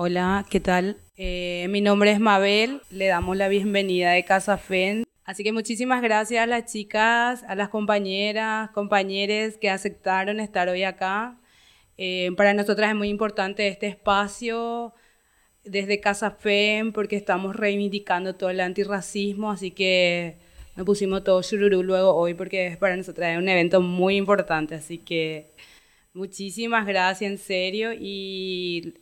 Hola, ¿qué tal? Eh, mi nombre es Mabel, le damos la bienvenida de Casa FEN. Así que muchísimas gracias a las chicas, a las compañeras, compañeros que aceptaron estar hoy acá. Eh, para nosotras es muy importante este espacio desde Casa FEM porque estamos reivindicando todo el antirracismo, así que nos pusimos todo chururú luego hoy porque para nosotras es un evento muy importante, así que muchísimas gracias en serio y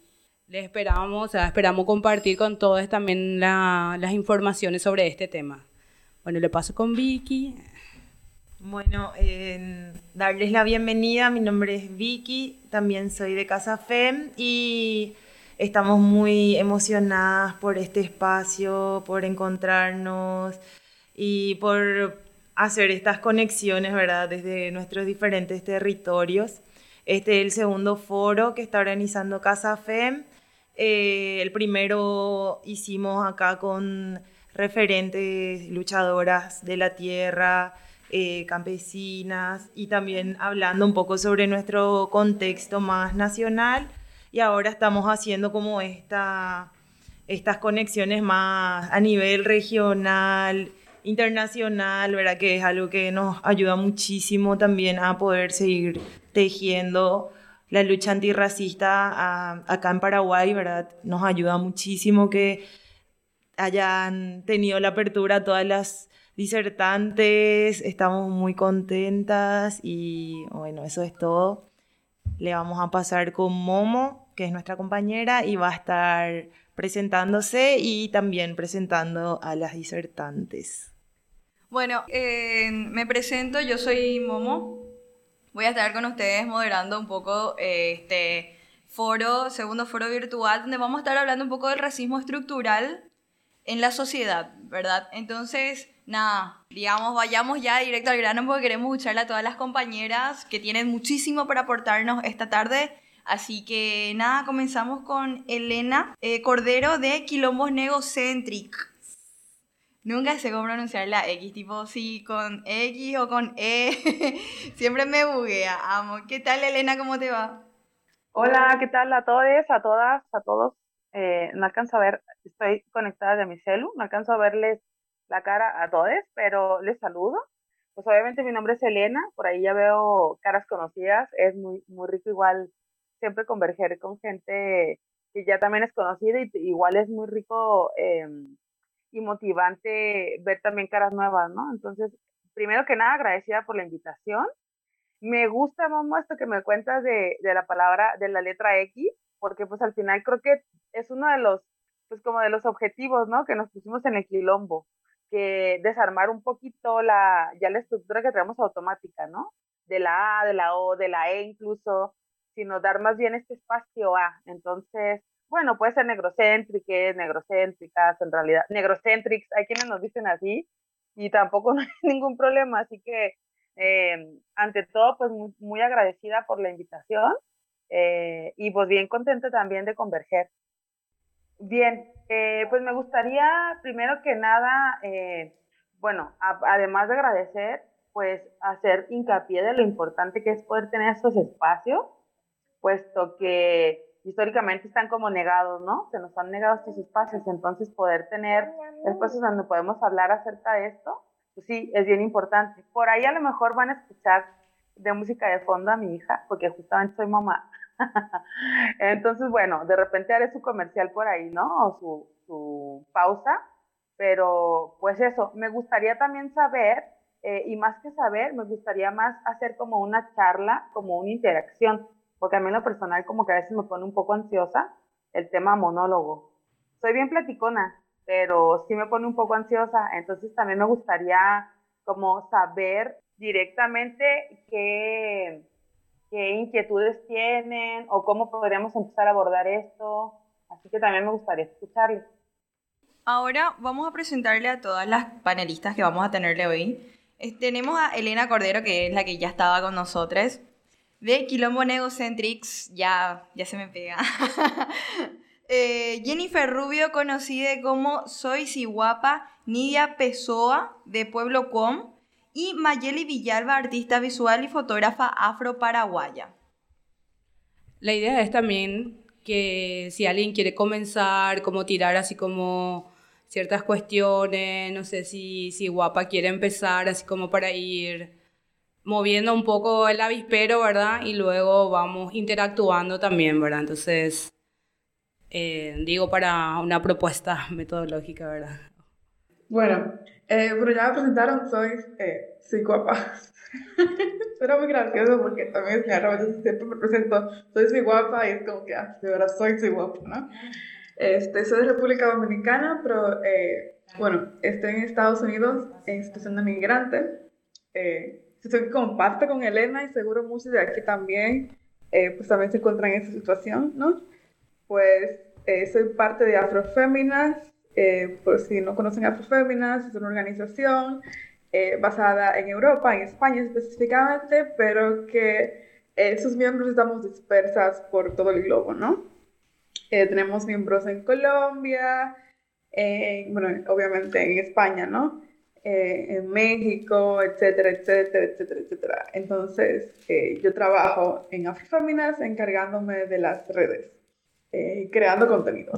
les esperamos, esperamos compartir con todos también las informaciones sobre este tema. Bueno, le paso con Vicky. Bueno, darles la bienvenida. Mi nombre es Vicky, también soy de Casa FEM y estamos muy emocionadas por este espacio, por encontrarnos y por hacer estas conexiones, ¿verdad? Desde nuestros diferentes territorios. Este es el segundo foro que está organizando Casa FEM. Eh, el primero hicimos acá con referentes luchadoras de la tierra, eh, campesinas y también hablando un poco sobre nuestro contexto más nacional y ahora estamos haciendo como esta, estas conexiones más a nivel regional, internacional, ¿verdad? Que es algo que nos ayuda muchísimo también a poder seguir tejiendo la lucha antirracista acá en Paraguay, ¿verdad? Nos ayuda muchísimo que hayan tenido la apertura todas las disertantes, estamos muy contentas y bueno, eso es todo. Le vamos a pasar con Momo, que es nuestra compañera, y va a estar presentándose y también presentando a las disertantes. Bueno, eh, me presento, yo soy Momo. Voy a estar con ustedes moderando un poco eh, este foro, segundo foro virtual, donde vamos a estar hablando un poco del racismo estructural en la sociedad, ¿verdad? Entonces, nada, digamos, vayamos ya directo al grano porque queremos escucharle a todas las compañeras que tienen muchísimo para aportarnos esta tarde. Así que nada, comenzamos con Elena eh, Cordero de Quilombos Negocentric. Nunca sé cómo pronunciar la X, tipo si con X o con E. Siempre me buguea, amo. ¿Qué tal, Elena? ¿Cómo te va? Hola, ¿qué tal a todos, a todas, a todos? Eh, no alcanzo a ver, estoy conectada de mi celu, no alcanzo a verles la cara a todos, pero les saludo. Pues obviamente mi nombre es Elena, por ahí ya veo caras conocidas, es muy, muy rico igual siempre converger con gente que ya también es conocida y igual es muy rico em, y motivante ver también caras nuevas, ¿no? Entonces, primero que nada, agradecida por la invitación. Me gusta, Momo, esto que me cuentas de, de la palabra, de la letra X, porque pues al final creo que es uno de los, pues como de los objetivos, ¿no? Que nos pusimos en el quilombo, que desarmar un poquito la, ya la estructura que tenemos automática, ¿no? De la A, de la O, de la E incluso, sino dar más bien este espacio A. Entonces, bueno, puede ser negrocéntriques, negrocéntricas, en realidad, negrocentrics, hay quienes nos dicen así, y tampoco no hay ningún problema, así que eh, ante todo, pues muy agradecida por la invitación eh, y pues bien contenta también de converger. Bien, eh, pues me gustaría primero que nada, eh, bueno, además de agradecer, pues hacer hincapié de lo importante que es poder tener estos espacios, puesto que históricamente están como negados, ¿no? Se nos han negado estos espacios, entonces poder tener espacios donde podemos hablar acerca de esto, pues sí, es bien importante. Por ahí a lo mejor van a escuchar de música de fondo a mi hija, porque justamente soy mamá. Entonces, bueno, de repente haré su comercial por ahí, ¿no? O su, su pausa. Pero, pues eso, me gustaría también saber, eh, y más que saber, me gustaría más hacer como una charla, como una interacción, porque a mí en lo personal como que a veces me pone un poco ansiosa el tema monólogo. Soy bien platicona, pero sí me pone un poco ansiosa, entonces también me gustaría como saber directamente qué, qué inquietudes tienen o cómo podríamos empezar a abordar esto. Así que también me gustaría escucharles. Ahora vamos a presentarle a todas las panelistas que vamos a tenerle hoy. tenemos a Elena Cordero, que es la que ya estaba con nosotros, de Quilombo Negocentrics, ya, ya se me pega. Eh, Jennifer Rubio, conocida como Soy Si Guapa, Nidia Pessoa, de Pueblo Com, y Mayeli Villalba, artista visual y fotógrafa afro-paraguaya. La idea es también que si alguien quiere comenzar, como tirar así como ciertas cuestiones, no sé si, si Guapa quiere empezar así como para ir moviendo un poco el avispero, ¿verdad? Y luego vamos interactuando también, ¿verdad? Entonces, eh, digo para una propuesta metodológica, ¿verdad? Bueno, eh, pero ya me presentaron, soy, eh, soy guapa. Suena muy gracioso porque también yo siempre me presento, soy soy guapa y es como que, ah, de verdad soy soy guapa, ¿no? Este, soy de República Dominicana, pero eh, bueno, estoy en Estados Unidos en situación de migrante. Eh, estoy comparte con Elena y seguro muchos de aquí también, eh, pues también se encuentran en esa situación, ¿no? Pues eh, soy parte de Afroféminas, eh, por si no conocen Afroféminas, es una organización eh, basada en Europa, en España específicamente, pero que eh, sus miembros estamos dispersas por todo el globo, ¿no? Eh, tenemos miembros en Colombia, en, bueno, obviamente en España, ¿no? Eh, en México, etcétera, etcétera, etcétera, etcétera. Entonces, eh, yo trabajo en Afroféminas encargándome de las redes, eh, creando contenido.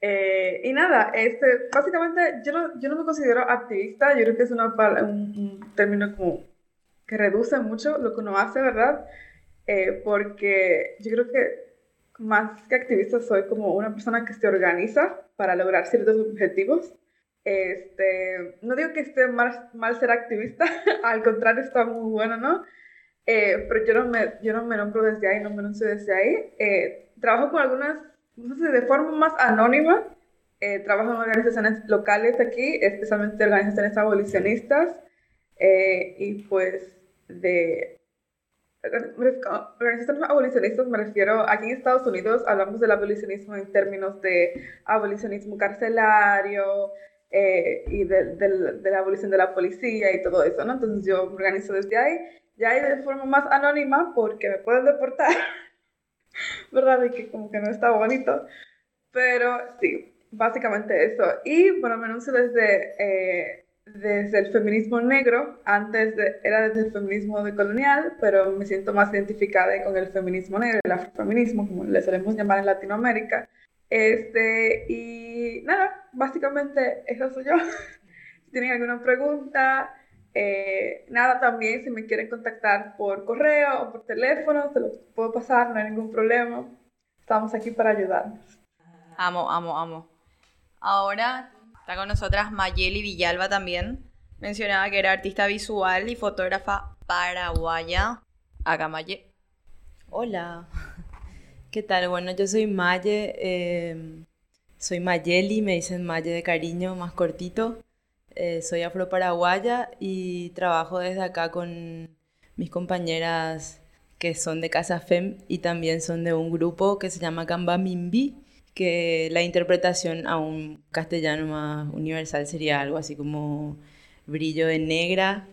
Eh, y nada, este, básicamente yo no, yo no me considero activista, yo creo que es una, un, un término como que reduce mucho lo que uno hace, ¿verdad? Eh, porque yo creo que más que activista soy como una persona que se organiza para lograr ciertos objetivos. Este, no digo que esté mal, mal ser activista, al contrario está muy bueno, ¿no? Eh, pero yo no, me, yo no me nombro desde ahí, no me anuncio desde ahí. Eh, trabajo con algunas, no sé, de forma más anónima. Eh, trabajo en organizaciones locales aquí, especialmente organizaciones abolicionistas. eh, y pues de organizaciones abolicionistas me refiero, aquí en Estados Unidos hablamos del abolicionismo en términos de abolicionismo carcelario eh, y de, de- de la abolición de la policía y todo eso, ¿no? Entonces yo me organizo desde ahí, ya ahí de forma más anónima porque me pueden deportar, ¿verdad? Y que como que no está bonito, pero sí, básicamente eso. Y bueno, me anuncio desde... eh, desde el feminismo negro, antes de, era desde el feminismo decolonial, pero me siento más identificada con el feminismo negro, el afrofeminismo, como le solemos llamar en Latinoamérica. Este, y nada, básicamente eso soy yo. si tienen alguna pregunta, eh, nada, también si me quieren contactar por correo o por teléfono, se los puedo pasar, no hay ningún problema. Estamos aquí para ayudarnos. Amo, amo, amo. Ahora está con nosotras Mayeli Villalba también. Mencionaba que era artista visual y fotógrafa paraguaya. Acá Maye. Hola, ¿qué tal? Bueno, yo soy Maye, eh, soy Mayeli, me dicen Maye de cariño, más cortito. Eh, soy afro-paraguaya y trabajo desde acá con mis compañeras que son de Casa FEM y también son de un grupo que se llama Gamba Mimbi, que la interpretación a un castellano más universal sería algo así como brillo de negra.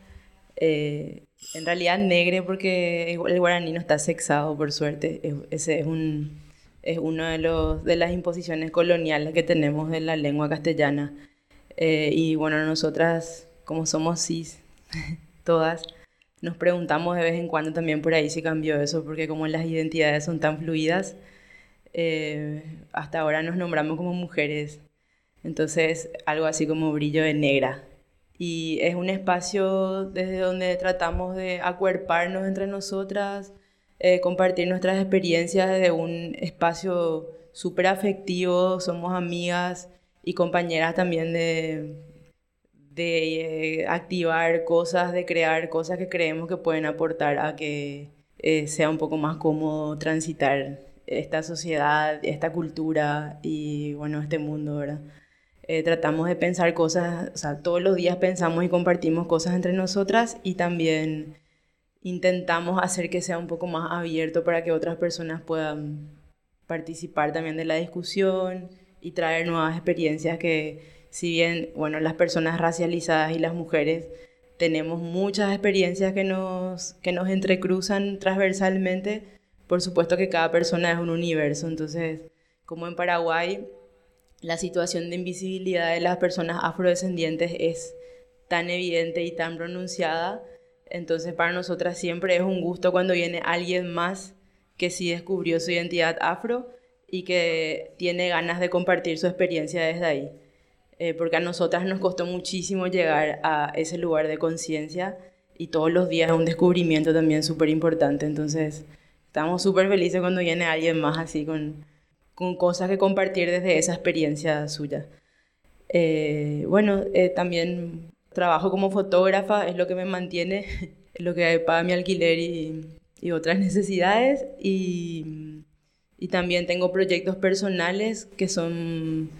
eh, en realidad negre porque el guaraní no está sexado, por suerte. Es- Ese es un, es uno de de las imposiciones coloniales que tenemos de la lengua castellana. Eh, y bueno, nosotras, como somos cis, todas, nos preguntamos de vez en cuando también por ahí si cambió eso, porque como las identidades son tan fluidas, eh, hasta ahora nos nombramos como mujeres. Entonces, algo así como brillo de negra. Y es un espacio desde donde tratamos de acuerparnos entre nosotras, eh, compartir nuestras experiencias desde un espacio súper afectivo, somos amigas y compañeras también de, de eh, activar cosas, de crear cosas que creemos que pueden aportar a que eh, sea un poco más cómodo transitar esta sociedad, esta cultura y bueno, este mundo, ¿verdad? Eh, tratamos de pensar cosas, o sea, todos los días pensamos y compartimos cosas entre nosotras y también intentamos hacer que sea un poco más abierto para que otras personas puedan participar también de la discusión y traer nuevas experiencias que si bien, bueno, las personas racializadas y las mujeres tenemos muchas experiencias que nos, que nos entrecruzan transversalmente, por supuesto que cada persona es un universo, entonces, como en Paraguay, la situación de invisibilidad de las personas afrodescendientes es tan evidente y tan pronunciada, entonces para nosotras siempre es un gusto cuando viene alguien más que sí descubrió su identidad afro y que tiene ganas de compartir su experiencia desde ahí. Eh, porque a nosotras nos costó muchísimo llegar a ese lugar de conciencia y todos los días es un descubrimiento también súper importante. Entonces, estamos súper felices cuando viene alguien más así con, con cosas que compartir desde esa experiencia suya. Eh, bueno, eh, también trabajo como fotógrafa, es lo que me mantiene, es lo que paga mi alquiler y, y otras necesidades. Y, y, también tengo proyectos personales que son,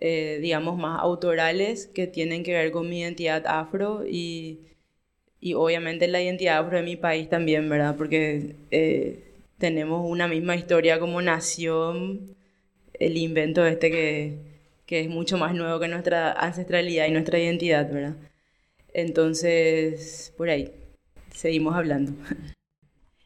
eh, digamos, más autorales, que tienen que ver con mi identidad afro y, y obviamente la identidad afro de mi país también, ¿verdad? Porque tenemos una misma historia como nación, el invento este que, que es mucho más nuevo que nuestra ancestralidad y nuestra identidad, ¿verdad? Entonces, por ahí, seguimos hablando.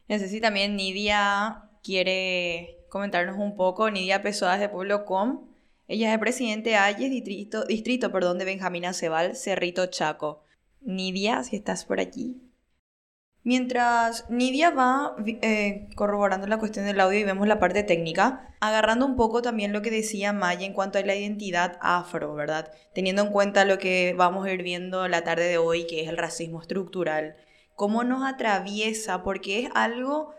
No sé si también Nidia quiere comentarnos un poco. Nidia Pesoas de Pueblo Com. Ella es presidente de Ayes, distrito, distrito perdón, de Benjamín Acebal, Cerrito Chaco. Nidia, si estás por aquí. Mientras Nidia va eh, corroborando la cuestión del audio y vemos la parte técnica, agarrando un poco también lo que decía Maya en cuanto a la identidad afro, ¿verdad? Teniendo en cuenta lo que vamos a ir viendo la tarde de hoy, que es el racismo estructural, cómo nos atraviesa, porque es algo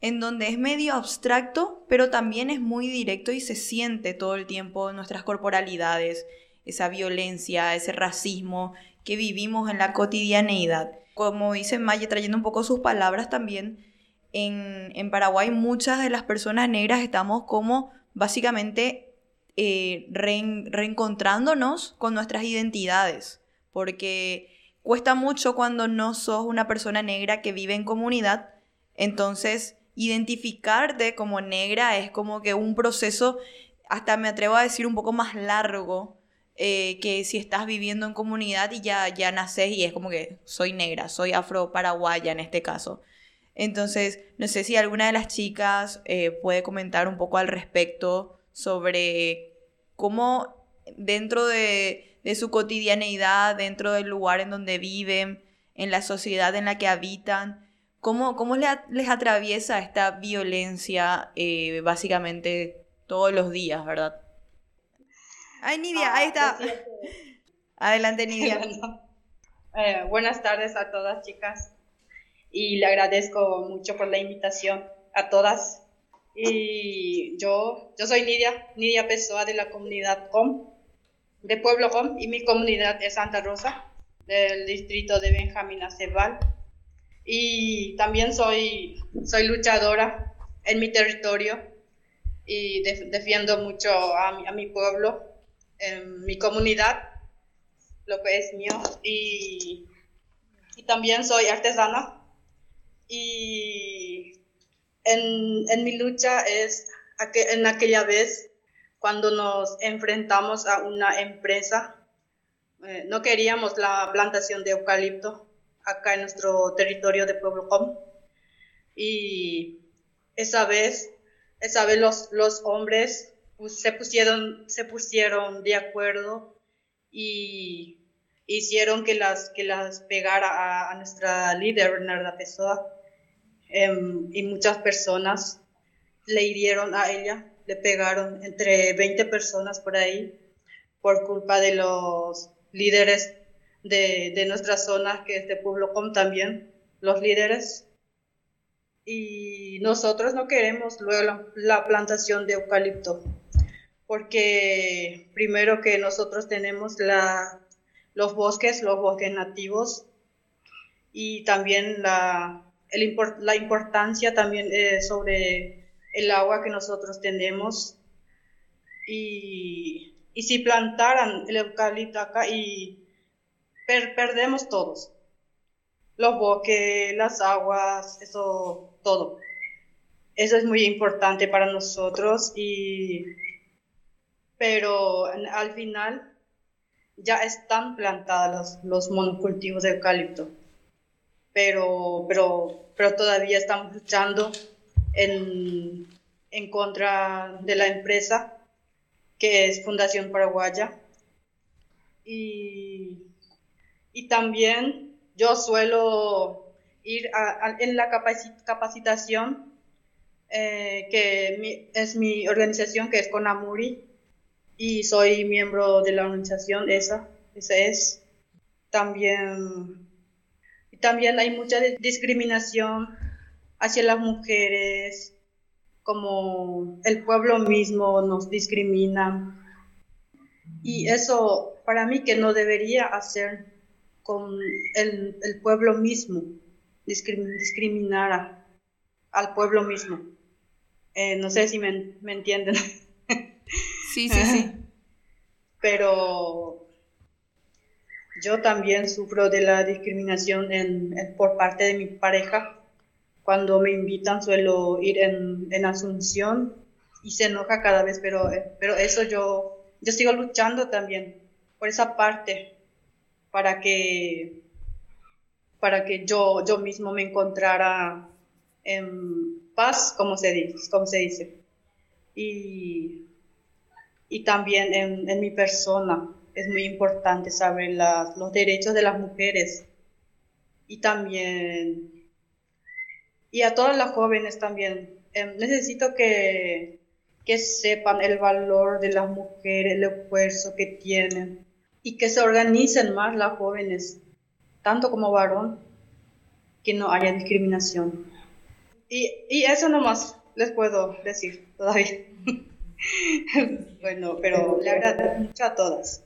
en donde es medio abstracto, pero también es muy directo y se siente todo el tiempo en nuestras corporalidades, esa violencia, ese racismo que vivimos en la cotidianeidad. Como dice Maya, trayendo un poco sus palabras también, en, Paraguay muchas de las personas negras estamos como básicamente eh, reencontrándonos con nuestras identidades, porque cuesta mucho cuando no sos una persona negra que vive en comunidad, entonces identificarte como negra es como que un proceso, hasta me atrevo a decir un poco más largo, eh, que si estás viviendo en comunidad y ya, ya naces y es como que soy negra, soy afro-paraguaya en este caso. Entonces, no sé si alguna de las chicas eh, puede comentar un poco al respecto sobre cómo dentro de, de, su cotidianeidad, dentro del lugar en donde viven, en la sociedad en la que habitan, cómo, cómo les, atraviesa esta violencia eh, básicamente todos los días, ¿verdad? Ay, Nidia, ahí está. Adelante, Nidia. Eh, buenas tardes a todas, chicas. Y le agradezco mucho por la invitación a todas. Y yo, yo soy Nidia, Nidia Pessoa de la comunidad COM, de Pueblo COM, y mi comunidad es Santa Rosa, del distrito de Benjamín Acebal. Y también soy, soy luchadora en mi territorio y defiendo mucho a a mi pueblo en mi comunidad, lo que es mío, y, y también soy artesana. Y en, en mi lucha es en aquella vez cuando nos enfrentamos a una empresa, eh, no queríamos la plantación de eucalipto acá en nuestro territorio de Pueblo Com. Y esa vez, esa vez los, los hombres se, pusieron, se pusieron de acuerdo y hicieron que las, que las pegara a, nuestra líder, Bernarda Pessoa, em, y muchas personas le hirieron a ella, le pegaron entre 20 personas por ahí por culpa de los líderes de, de nuestra zona, que es de Pueblo Com también, los líderes. Y nosotros no queremos luego la plantación de eucalipto porque primero que nosotros tenemos la, los bosques, los bosques nativos, y también la, el, la importancia también eh, sobre el agua que nosotros tenemos. Y, y si plantaran el eucalipto acá y perdemos todos, los bosques, las aguas, eso, todo. Eso es muy importante para nosotros y pero al final ya están plantados los, monocultivos de eucalipto, pero, pero, pero todavía estamos luchando en, en contra de la empresa que es Fundación Paraguaya. Y, y también yo suelo ir en la capacitación eh, que es mi organización, que es Conamuri, y soy miembro de la organización esa, esa es. También, también hay mucha discriminación hacia las mujeres, como el pueblo mismo nos discrimina. Y eso para mí que no debería hacer con el, el pueblo mismo, discriminar al pueblo mismo. Eh, no sé si me, me entienden. Sí, sí, sí. Pero yo también sufro de la discriminación en, por parte de mi pareja. Cuando me invitan suelo ir en, en Asunción y se enoja cada vez, pero, pero eso yo, yo sigo luchando también por esa parte para que, para que yo, yo mismo me encontrara en paz, como se dice. Como se dice. Y, y también en, en, mi persona es muy importante saber las, los derechos de las mujeres y también y a todas las jóvenes también em, necesito que, que sepan el valor de las mujeres el esfuerzo que tienen y que se organicen más las jóvenes, tanto como varón, que no haya discriminación. Y, y eso nomás les puedo decir todavía. bueno, pero le agradezco mucho a todas.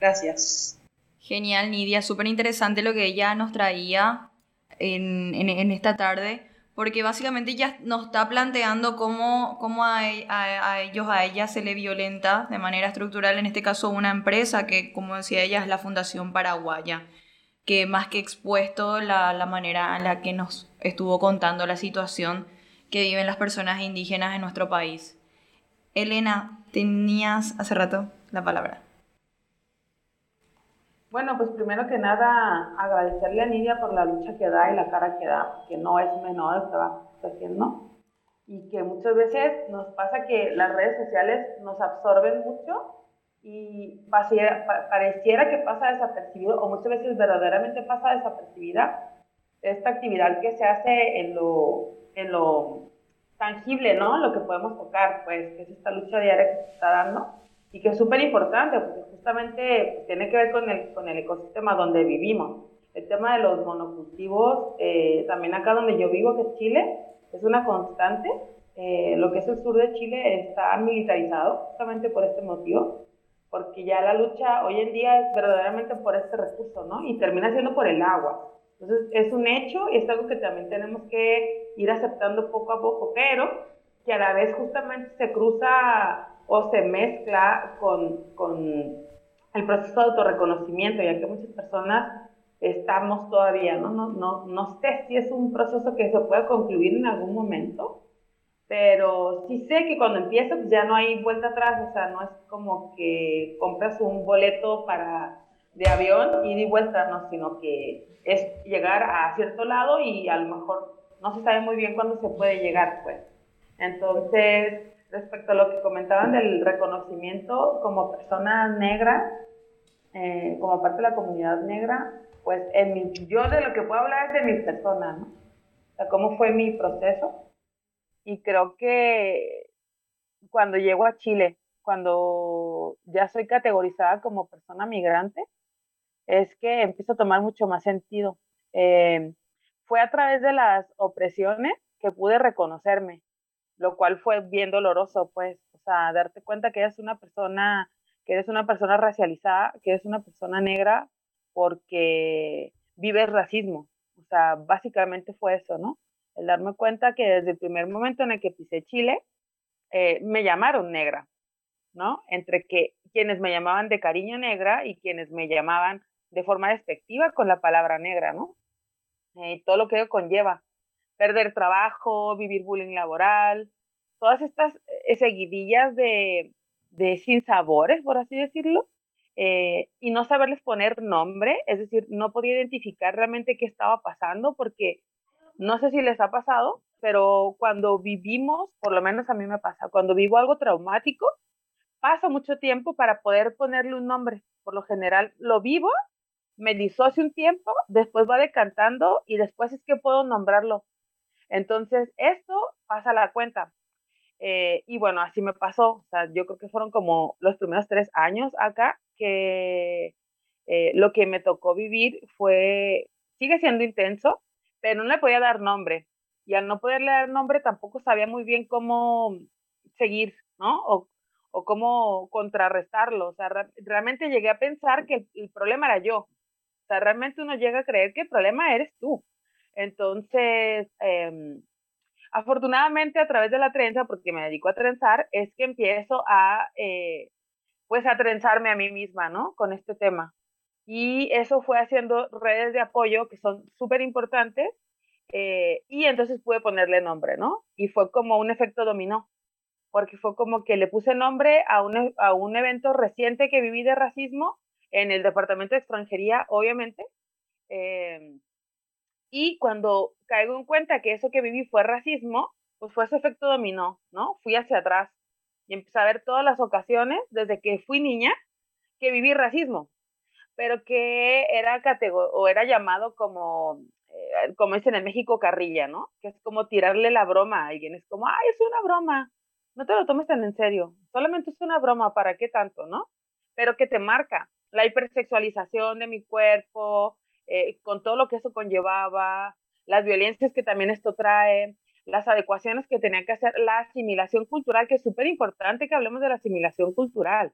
Gracias. Genial, Nidia. Súper interesante lo que ella nos traía en, en, esta tarde porque básicamente ya nos está planteando cómo, cómo a, a, ellos, a ella se le violenta de manera estructural, en este caso una empresa que, como decía ella, es la Fundación Paraguaya, que más que expuesto la, la manera en la que nos estuvo contando la situación que viven las personas indígenas en nuestro país. Elena, tenías hace rato la palabra. Bueno, pues primero que nada agradecerle a Nidia por la lucha que da y la cara que da, que no es menor el trabajo que está haciendo y que muchas veces nos pasa que las redes sociales nos absorben mucho y pareciera que pasa desapercibido o muchas veces verdaderamente pasa desapercibida esta actividad que se hace en lo, en lo tangible, ¿no? Lo que podemos tocar, pues, que es esta lucha diaria que se está dando y que es súper importante porque justamente tiene que ver con el, con el ecosistema donde vivimos. El tema de los monocultivos, eh, también acá donde yo vivo, que es Chile, es una constante. Eh, lo que es el sur de Chile está militarizado justamente por este motivo, porque ya la lucha hoy en día es verdaderamente por este recurso, ¿no? Y termina siendo por el agua. Entonces es un hecho y es algo que también tenemos que ir aceptando poco a poco, pero que a la vez justamente se cruza o se mezcla con, con el proceso de autorreconocimiento, ya que muchas personas estamos todavía, ¿no? No, no, no sé si es un proceso que se puede concluir en algún momento, pero sí sé que cuando empieza pues ya no hay vuelta atrás, o sea, no es como que compras un boleto para de avión y de vuelta, no, sino que es llegar a cierto lado y a lo mejor no se sabe muy bien cuándo se puede llegar, pues. Entonces, respecto a lo que comentaban del reconocimiento como persona negra, eh, como parte de la comunidad negra, pues en mi, yo de lo que puedo hablar es de mi persona, ¿no? O sea, cómo fue mi proceso. Y creo que cuando llego a Chile, cuando ya soy categorizada como persona migrante, es que empiezo a tomar mucho más sentido. Eh, fue a través de las opresiones que pude reconocerme, lo cual fue bien doloroso, pues, o sea, darte cuenta que eres una persona, que eres una persona racializada, que eres una persona negra porque vives racismo. O sea, básicamente fue eso, ¿no? El darme cuenta que desde el primer momento en el que pisé Chile, eh, me llamaron negra, ¿no? Entre que quienes me llamaban de cariño negra y quienes me llamaban de forma despectiva con la palabra negra, ¿no? Eh, todo lo que ello conlleva perder trabajo, vivir bullying laboral, todas estas eh, seguidillas de, de sinsabores, por así decirlo, eh, y no saberles poner nombre, es decir, no podía identificar realmente qué estaba pasando porque no sé si les ha pasado, pero cuando vivimos, por lo menos a mí me pasa, cuando vivo algo traumático, pasa mucho tiempo para poder ponerle un nombre. Por lo general lo vivo, me disocio un tiempo, después va decantando y después es que puedo nombrarlo. Entonces, esto pasa a la cuenta. Eh, y bueno, así me pasó. O sea, yo creo que fueron como los primeros tres años acá que eh, lo que me tocó vivir fue, sigue siendo intenso, pero no le podía dar nombre. Y al no poderle dar nombre tampoco sabía muy bien cómo seguir, ¿no? O, o cómo contrarrestarlo. O sea, realmente llegué a pensar que el, problema era yo. O sea, realmente uno llega a creer que el problema eres tú. Entonces, em, afortunadamente a través de la trenza, porque me dedico a trenzar, es que empiezo a, eh, pues a trenzarme a mí misma, ¿no? Con este tema. Y eso fue haciendo redes de apoyo que son súper importantes. Eh, y entonces pude ponerle nombre, ¿no? Y fue como un efecto dominó, porque fue como que le puse nombre a un, e, a un evento reciente que viví de racismo en el Departamento de Extranjería, obviamente. Eh, y cuando caigo en cuenta que eso que viví fue racismo, pues fue ese efecto dominó, ¿no? Fui hacia atrás y empecé a ver todas las ocasiones desde que fui niña que viví racismo, pero que era o era llamado como, eh, como dicen en México, carrilla, ¿no? Que es como tirarle la broma a alguien, es como, ay, es una broma, no te lo tomes tan en serio, solamente es una broma, ¿para qué tanto, no? Pero que te marca la hipersexualización de mi cuerpo, eh, con todo lo que eso conllevaba, las violencias que también esto trae, las adecuaciones que tenía que hacer, la asimilación cultural, que es súper importante que hablemos de la asimilación cultural,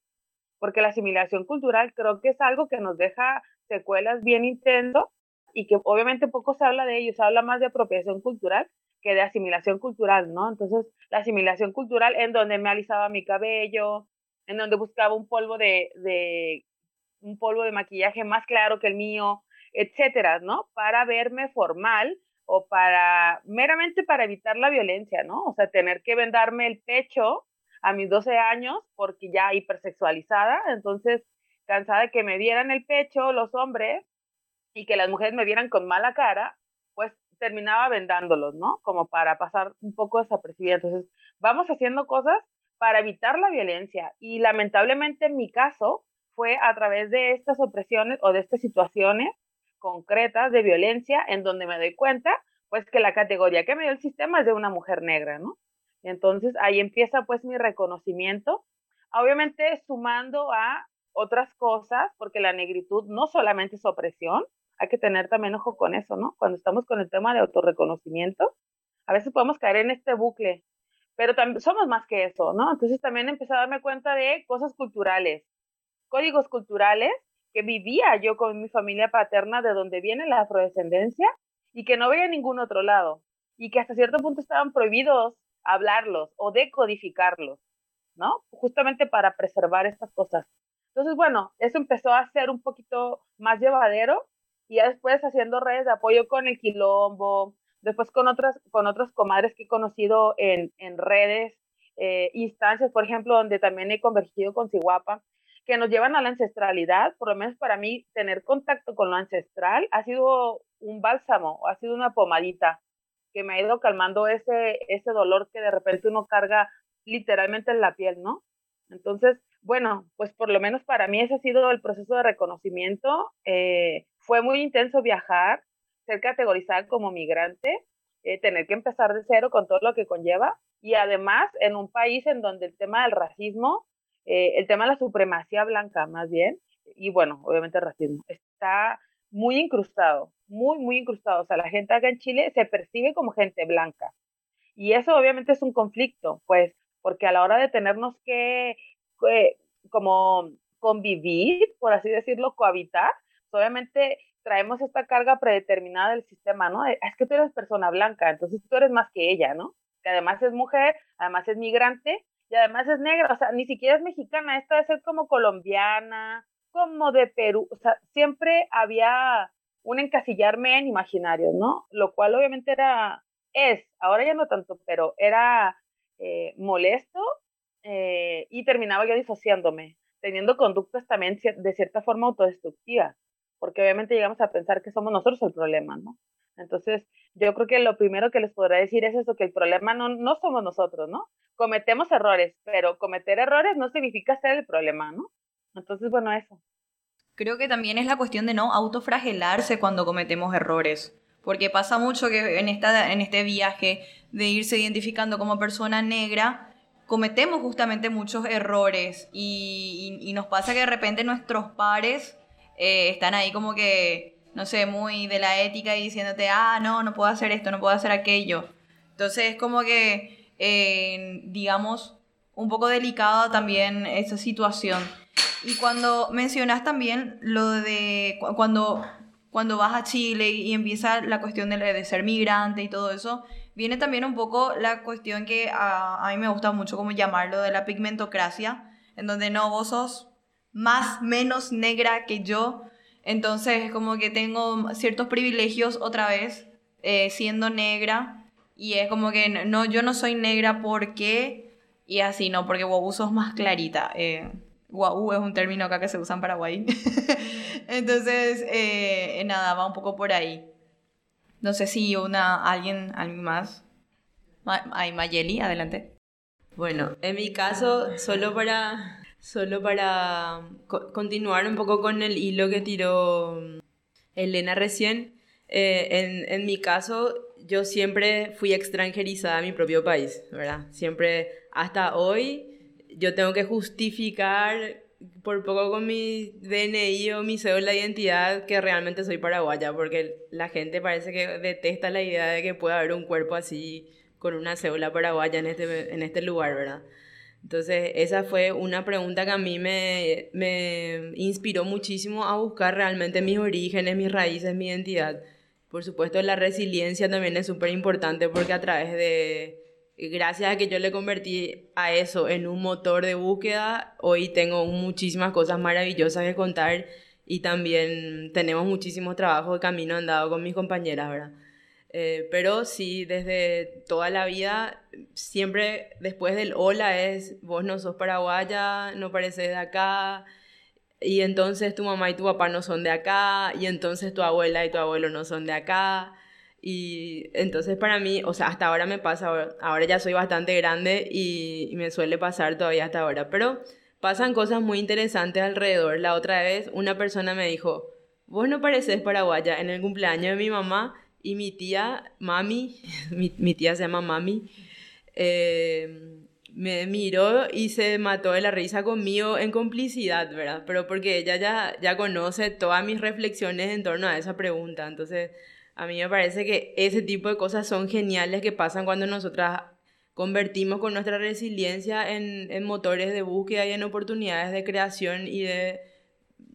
porque la asimilación cultural creo que es algo que nos deja secuelas bien intenso y que obviamente poco se habla de ello, se habla más de apropiación cultural que de asimilación cultural, ¿no? Entonces, la asimilación cultural en donde me alisaba mi cabello, en donde buscaba un polvo de, de un polvo de maquillaje más claro que el mío, etcétera, ¿no? Para verme formal o para, meramente para evitar la violencia, ¿no? O sea, tener que vendarme el pecho a mis 12 años porque ya hipersexualizada, entonces cansada de que me vieran el pecho los hombres y que las mujeres me vieran con mala cara, pues terminaba vendándolos, ¿no? Como para pasar un poco desapercibida. Entonces, vamos haciendo cosas para evitar la violencia y lamentablemente en mi caso fue a través de estas opresiones o de estas situaciones concretas de violencia en donde me doy cuenta, pues que la categoría que me dio el sistema es de una mujer negra, ¿no? Entonces ahí empieza pues mi reconocimiento, obviamente sumando a otras cosas, porque la negritud no solamente es opresión, hay que tener también ojo con eso, ¿no? Cuando estamos con el tema de autorreconocimiento, a veces podemos caer en este bucle, pero también somos más que eso, ¿no? Entonces también empecé a darme cuenta de cosas culturales, códigos culturales que vivía yo con mi familia paterna, de donde viene la afrodescendencia, y que no veía ningún otro lado, y que hasta cierto punto estaban prohibidos hablarlos o decodificarlos, ¿no? Justamente para preservar estas cosas. Entonces, bueno, eso empezó a ser un poquito más llevadero y ya después haciendo redes de apoyo con el quilombo, después con otras, con otros comadres que he conocido en, en redes, eh, instancias, por ejemplo, donde también he convergido con Ciguapa, que nos llevan a la ancestralidad, por lo menos para mí, tener contacto con lo ancestral ha sido un bálsamo, ha sido una pomadita que me ha ido calmando ese, ese dolor que de repente uno carga literalmente en la piel, ¿no? Entonces, bueno, pues por lo menos para mí ese ha sido el proceso de reconocimiento. Eh, fue muy intenso viajar, ser categorizada como migrante, eh, tener que empezar de cero con todo lo que conlleva y además en un país en donde el tema del racismo eh, el tema de la supremacía blanca, más bien, y bueno, obviamente el racismo, está muy incrustado, muy, muy incrustado. O sea, la gente acá en Chile se percibe como gente blanca. Y eso obviamente es un conflicto, pues, porque a la hora de tenernos que, como convivir, por así decirlo, cohabitar, pues, obviamente traemos esta carga predeterminada del sistema, ¿no? Es que tú eres persona blanca, entonces tú eres más que ella, ¿no? Que además es mujer, además es migrante, y además es negra, o sea, ni siquiera es mexicana, esta debe ser como colombiana, como de Perú, o sea, siempre había un encasillarme en imaginarios, ¿no? Lo cual obviamente era, es, ahora ya no tanto, pero era eh, molesto eh, y terminaba yo disociándome, teniendo conductas también de cierta forma autodestructivas, porque obviamente llegamos a pensar que somos nosotros el problema, ¿no? Entonces, yo creo que lo primero que les podrá decir es eso, que el problema no, no somos nosotros, ¿no? Cometemos errores, pero cometer errores no significa ser el problema, ¿no? Entonces, bueno, eso. Creo que también es la cuestión de no autofragelarse cuando cometemos errores, porque pasa mucho que en, esta, en este viaje de irse identificando como persona negra, cometemos justamente muchos errores y, nos pasa que de repente nuestros pares eh, están ahí como que, no sé, muy de la ética y diciéndote, ah, no, no puedo hacer esto, no puedo hacer aquello. Entonces es como que, eh, digamos, un poco delicada también esa situación. Y cuando mencionas también lo de cuando, cuando vas a Chile y empieza la cuestión de, de ser migrante y todo eso, viene también un poco la cuestión que a, a, mí me gusta mucho como llamarlo de la pigmentocracia, en donde no, vos sos más, menos negra que yo, entonces como que tengo ciertos privilegios otra vez eh, siendo negra y es como que no, yo no soy negra porque y así no, porque guau sos más clarita. Eh, guau es un término acá que se usa en Paraguay. Entonces, eh, nada, va un poco por ahí. No sé si una, alguien, alguien más. Ay, Mayeli, adelante. Bueno, en mi caso, solo para, solo para continuar un poco con el hilo que tiró Elena recién, eh, en, en, mi caso, yo siempre fui extranjerizada a mi propio país, ¿verdad? Siempre, hasta hoy, yo tengo que justificar por poco con mi DNI o mi cédula de identidad que realmente soy paraguaya, porque la gente parece que detesta la idea de que pueda haber un cuerpo así con una cédula paraguaya en este, en este lugar, ¿verdad? Entonces, esa fue una pregunta que a mí me, me inspiró muchísimo a buscar realmente mis orígenes, mis raíces, mi identidad. Por supuesto, la resiliencia también es súper importante porque a través de, gracias a que yo le convertí a eso en un motor de búsqueda, hoy tengo muchísimas cosas maravillosas que contar y también tenemos muchísimos trabajos de camino andado con mis compañeras, ¿verdad? Eh, pero sí, desde toda la vida, siempre después del hola es, vos no sos paraguaya, no pareces de acá, y entonces tu mamá y tu papá no son de acá, y entonces tu abuela y tu abuelo no son de acá, y entonces para mí, o sea, hasta ahora me pasa, ahora ya soy bastante grande y, me suele pasar todavía hasta ahora, pero pasan cosas muy interesantes alrededor. La otra vez una persona me dijo, vos no pareces paraguaya en el cumpleaños de mi mamá y mi tía, mami, mi, tía se llama mami, eh, me miró y se mató de la risa conmigo en complicidad, ¿verdad? Pero porque ella ya, ya conoce todas mis reflexiones en torno a esa pregunta, entonces a mí me parece que ese tipo de cosas son geniales que pasan cuando nosotras convertimos con nuestra resiliencia en, en motores de búsqueda y en oportunidades de creación y de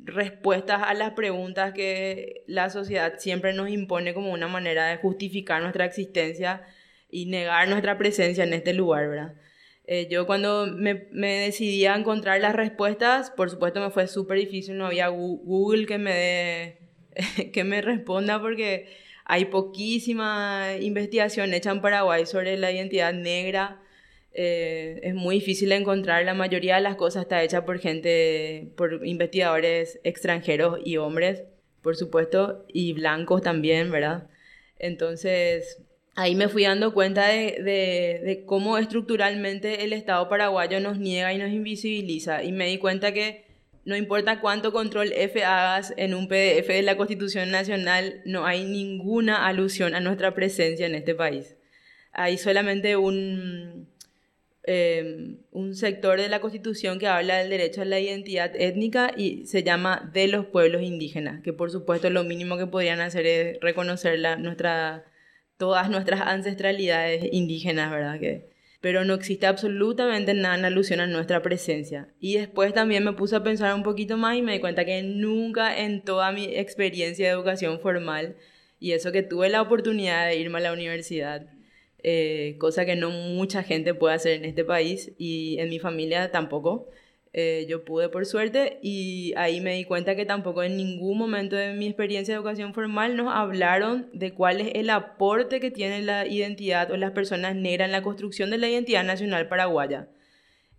respuestas a las preguntas que la sociedad siempre nos impone como una manera de justificar nuestra existencia y negar nuestra presencia en este lugar, ¿verdad? Eh, yo cuando me, me, decidí a encontrar las respuestas, por supuesto me fue súper difícil, no había Google que me, dé, que me responda porque hay poquísima investigación hecha en Paraguay sobre la identidad negra. Eh, es muy difícil encontrar. La mayoría de las cosas está hecha por gente, por investigadores extranjeros y hombres, por supuesto, y blancos también, ¿verdad? Entonces, ahí me fui dando cuenta de, de, de, cómo estructuralmente el Estado paraguayo nos niega y nos invisibiliza. Y me di cuenta que no importa cuánto control F hagas en un PDF de la Constitución Nacional, no hay ninguna alusión a nuestra presencia en este país. Hay solamente un, em, un sector de la Constitución que habla del derecho a la identidad étnica y se llama de los pueblos indígenas, que por supuesto lo mínimo que podrían hacer es reconocer la, nuestra, todas nuestras ancestralidades indígenas, ¿verdad? Que, pero no existe absolutamente nada en alusión a nuestra presencia. Y después también me puse a pensar un poquito más y me di cuenta que nunca en toda mi experiencia de educación formal, y eso que tuve la oportunidad de irme a la universidad, eh, cosa que no mucha gente puede hacer en este país y en mi familia tampoco, eh, yo pude por suerte y ahí me di cuenta que tampoco en ningún momento de mi experiencia de educación formal nos hablaron de cuál es el aporte que tiene la identidad o las personas negras en la construcción de la identidad nacional paraguaya.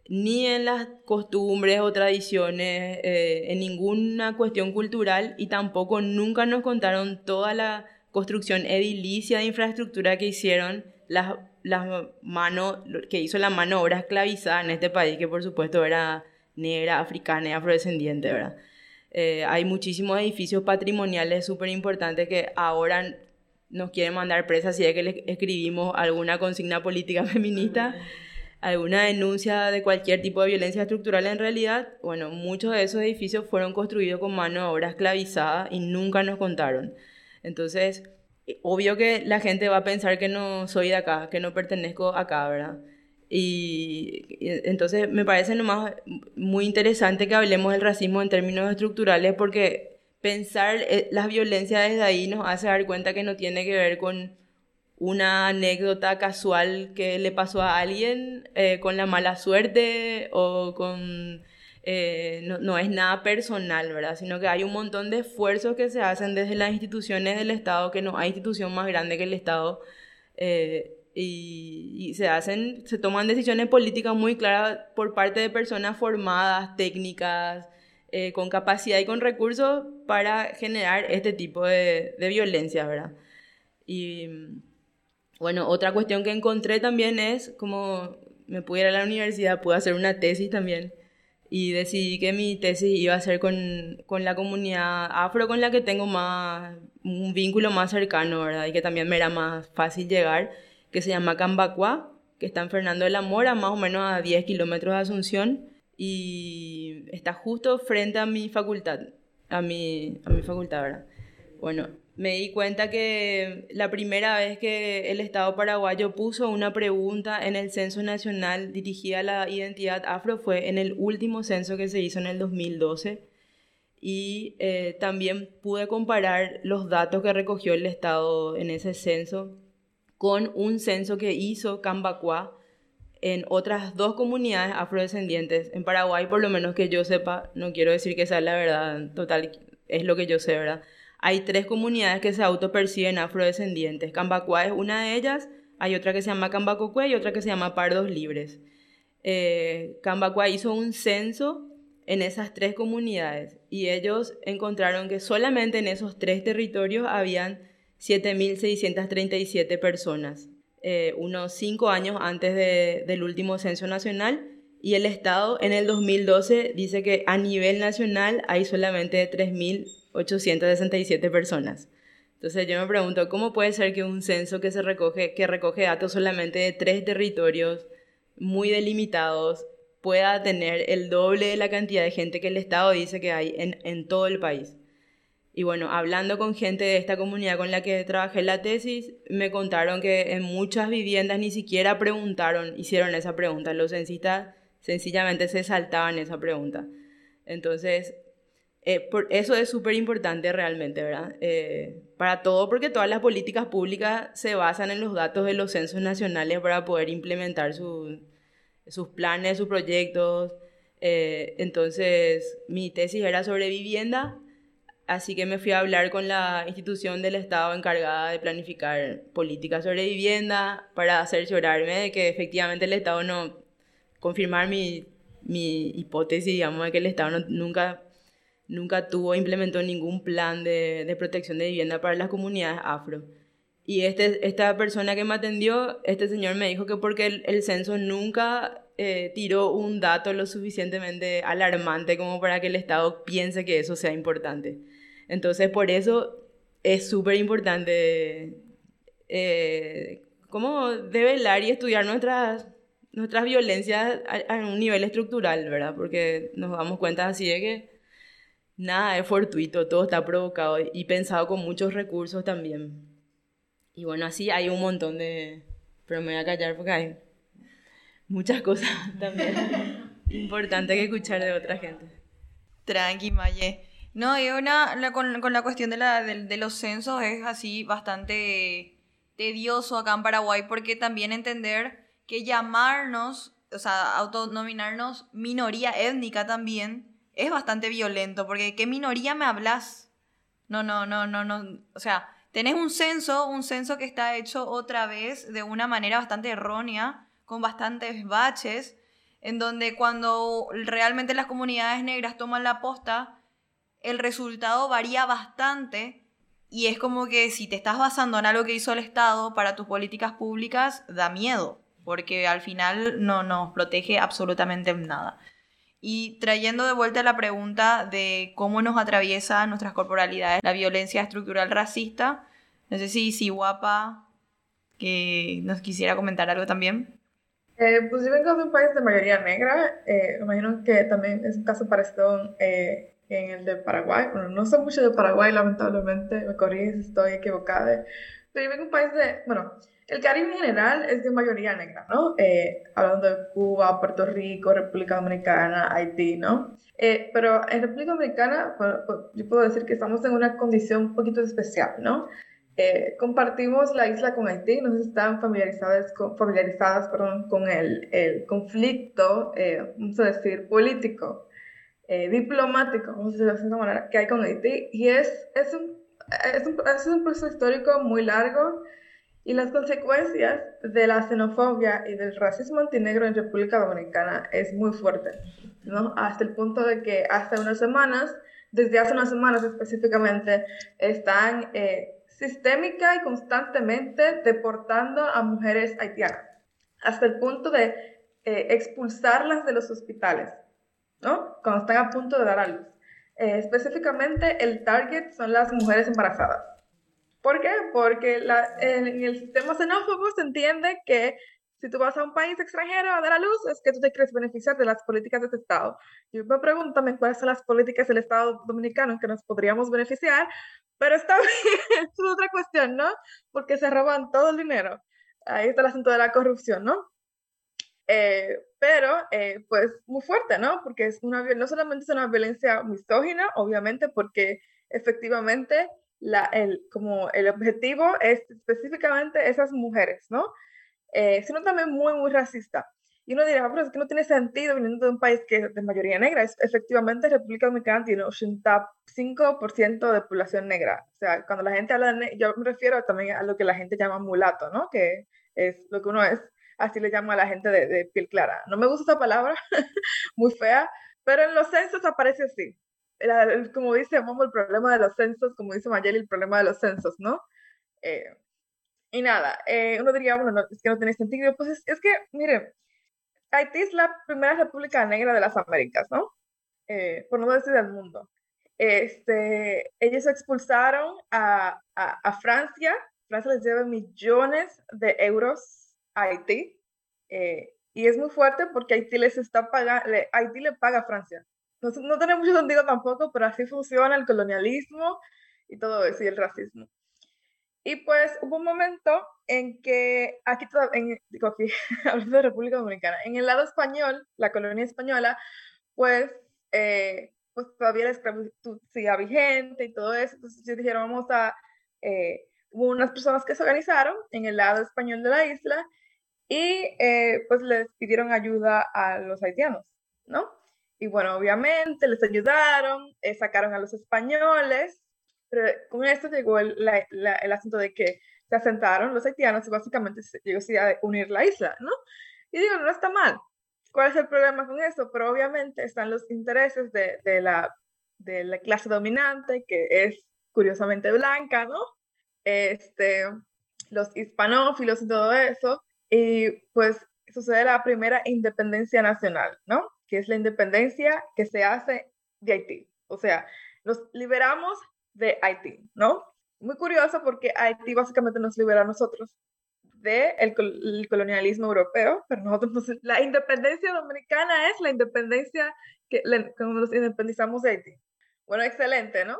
Ni en las costumbres o tradiciones, eh, en ninguna cuestión cultural y tampoco nunca nos contaron toda la construcción edilicia de infraestructura que hicieron las, las manos, que hizo la mano obra esclavizada en este país, que por supuesto era negra, africana y afrodescendiente, ¿verdad? Eh, hay muchísimos edificios patrimoniales súper importantes que ahora nos quieren mandar presas si es que les escribimos alguna consigna política feminista, alguna denuncia de cualquier tipo de violencia estructural en realidad, bueno, muchos de esos edificios fueron construidos con mano de obra esclavizada y nunca nos contaron. Entonces, obvio que la gente va a pensar que no soy de acá, que no pertenezco acá, ¿verdad? Y, entonces me parece nomás muy interesante que hablemos del racismo en términos estructurales porque pensar eh, las violencias desde ahí nos hace dar cuenta que no tiene que ver con una anécdota casual que le pasó a alguien eh, con la mala suerte o con... Eh, no, es nada personal, ¿verdad? Sino que hay un montón de esfuerzos que se hacen desde las instituciones del Estado, que no hay institución más grande que el Estado, y, se hacen, se toman decisiones políticas muy claras por parte de personas formadas, técnicas, eh, con capacidad y con recursos para generar este tipo de, violencia, ¿verdad? Y bueno, otra cuestión que encontré también es como me pude ir a la universidad, pude hacer una tesis también y decidí que mi tesis iba a ser con, con, la comunidad afro con la que tengo más un vínculo más cercano, ¿verdad? Y que también me era más fácil llegar que se llama Cambacuá, que está en Fernando de la Mora, más o menos a 10 kilómetros de Asunción, y está justo frente a mi facultad, a mi, a mi facultad, ¿verdad? Bueno, me di cuenta que la primera vez que el Estado paraguayo puso una pregunta en el Censo Nacional dirigida a la identidad afro fue en el último censo que se hizo en el 2012 y eh, también pude comparar los datos que recogió el Estado en ese censo con un censo que hizo Cambacuá en otras dos comunidades afrodescendientes. En Paraguay, por lo menos que yo sepa, no quiero decir que sea la verdad total, es lo que yo sé, ¿verdad? Hay tres comunidades que se autoperciben afrodescendientes. Cambacuá es una de ellas, hay otra que se llama Cambacocue y otra que se llama Pardos Libres. Eh, Cambacuá hizo un censo en esas tres comunidades y ellos encontraron que solamente en esos tres territorios habían 7.637 personas, eh, unos cinco años antes del último censo nacional. Y el Estado en el 2012 dice que a nivel nacional hay solamente 3.867 personas. Entonces yo me pregunto, ¿cómo puede ser que un censo que, se recoge, que recoge datos solamente de tres territorios muy delimitados pueda tener el doble de la cantidad de gente que el Estado dice que hay en, en todo el país? Y bueno, hablando con gente de esta comunidad con la que trabajé la tesis, me contaron que en muchas viviendas ni siquiera preguntaron, hicieron esa pregunta. Los censistas sencillamente se saltaban esa pregunta. Entonces, eh, eso es súper importante realmente, ¿verdad? Eh, para todo, porque todas las políticas públicas se basan en los datos de los censos nacionales para poder implementar sus planes, sus proyectos. Eh, entonces, mi tesis era sobre vivienda Así que me fui a hablar con la institución del Estado encargada de planificar políticas sobre vivienda para hacer llorarme de que efectivamente el Estado no, confirmar mi, mi hipótesis, digamos, de que el Estado nunca, nunca tuvo, implementó ningún plan de, de, protección de vivienda para las comunidades afro. Y este, esta persona que me atendió, este señor me dijo que porque el, el censo nunca eh, tiró un dato lo suficientemente alarmante como para que el Estado piense que eso sea importante. Entonces, por eso es súper importante eh, develar y estudiar nuestras, nuestras violencias a, un nivel estructural, ¿verdad? Porque nos damos cuenta así de que nada es fortuito, todo está provocado y pensado con muchos recursos también. Y bueno, así hay un montón de... Pero me voy a callar porque hay muchas cosas también importantes que escuchar de otra gente. Tranqui, Maye. No, y una, con, con, la cuestión de, la, de, los censos es así bastante tedioso acá en Paraguay porque también entender que llamarnos, o sea, autonominarnos minoría étnica también es bastante violento porque ¿qué minoría me hablas? No, no, no, no, no, o sea, tenés un censo, un censo que está hecho otra vez de una manera bastante errónea, con bastantes baches, en donde cuando realmente las comunidades negras toman la posta, el resultado varía bastante y es como que si te estás basando en algo que hizo el Estado para tus políticas públicas, da miedo, porque al final no nos protege absolutamente nada. Y trayendo de vuelta la pregunta de cómo nos atraviesa nuestras corporalidades la violencia estructural racista, No sé si, si guapa, que nos quisiera comentar algo también. Eh, pues yo vengo de un país de mayoría negra, eh, imagino que también es un caso parecido eh, en el de Paraguay. Bueno, no sé mucho de Paraguay, lamentablemente, me corriges si estoy equivocada, pero yo un país de, bueno, el Caribe en general es de mayoría negra, ¿no? Eh, hablando de Cuba, Puerto Rico, República Dominicana, Haití, ¿no? Eh, pero en República Dominicana, bueno, pues, yo puedo decir que estamos en una condición un poquito especial, ¿no? Eh, compartimos la isla con Haití, no están familiarizadas con, familiarizadas, perdón, con el, el conflicto, vamos a decir, político, diplomático, vamos a decirlo de manera, que hay con Haití, y es, es, un, es, un, es proceso histórico muy largo, y las consecuencias de la xenofobia y del racismo antinegro en República Dominicana es muy fuerte, ¿no? Hasta el punto de que hace unas semanas, desde hace unas semanas específicamente, están eh, sistémica y constantemente deportando a mujeres haitianas, hasta el punto de eh, expulsarlas de los hospitales, ¿no? Cuando están a punto de dar a luz. Eh, específicamente, el target son las mujeres embarazadas. ¿Por qué? Porque en el sistema xenófobo se entiende que si tú vas a un país extranjero a dar a luz, es que tú te quieres beneficiar de las políticas de ese Estado. Yo me pregunto cuáles son las políticas del Estado dominicano en que nos podríamos beneficiar, pero está bien, es otra cuestión, ¿no? Porque se roban todo el dinero. Ahí está el asunto de la corrupción, ¿no? Eh, pero, eh, pues, muy fuerte, ¿no? Porque es una, no solamente es una violencia misógina, obviamente, porque efectivamente la, el, como el objetivo es específicamente esas mujeres, ¿no? Eh, sino también muy, muy racista. Y uno dirá, ah, pero es que no tiene sentido viniendo de un país que es de mayoría negra. Es, efectivamente, República Dominicana tiene 85% de población negra. O sea, cuando la gente habla de yo me refiero también a lo que la gente llama mulato, ¿no? Que es lo que uno es, así le llamo a la gente de, de piel clara. No me gusta esa palabra, muy fea, pero en los censos aparece así como dice Momo, el problema de los censos, como dice Mayeli, el problema de los censos, ¿no? Eh, y nada, eh, uno diría, bueno, es que no tiene sentido. Pues es, que, miren, Haití es la primera república negra de las Américas, ¿no? Eh, por no decir del mundo. Este, ellos expulsaron a, a, a, Francia, Francia les lleva millones de euros Haití, y es muy fuerte porque Haití les está pagando, Haití le paga a Francia no, no tiene mucho sentido tampoco, pero así funciona el colonialismo y todo eso, y el racismo. Y pues hubo un momento en que, aquí, en, digo aquí, hablando de República Dominicana, en el lado español, la colonia española, pues, eh, pues todavía la esclavitud seguía vigente y todo eso. Entonces ellos dijeron, vamos a, eh, hubo unas personas que se organizaron en el lado español de la isla y eh, pues les pidieron ayuda a los haitianos, ¿no? Y bueno, obviamente les ayudaron, eh, sacaron a los españoles, pero con esto llegó el, el asunto de que se asentaron los haitianos y básicamente llegó a unir la isla, ¿no? Y digo, no está mal. ¿Cuál es el problema con eso? Pero obviamente están los intereses de, de, la, de la clase dominante, que es curiosamente blanca, ¿no? Este, los hispanófilos y todo eso. Y pues sucede la primera independencia nacional, ¿no? que es la independencia que se hace de Haití. O sea, nos liberamos de Haití, ¿no? Muy curioso porque Haití básicamente nos libera a nosotros del de colonialismo europeo, pero nosotros la independencia dominicana es la independencia que cuando nos independizamos de Haití. Bueno, excelente, ¿no?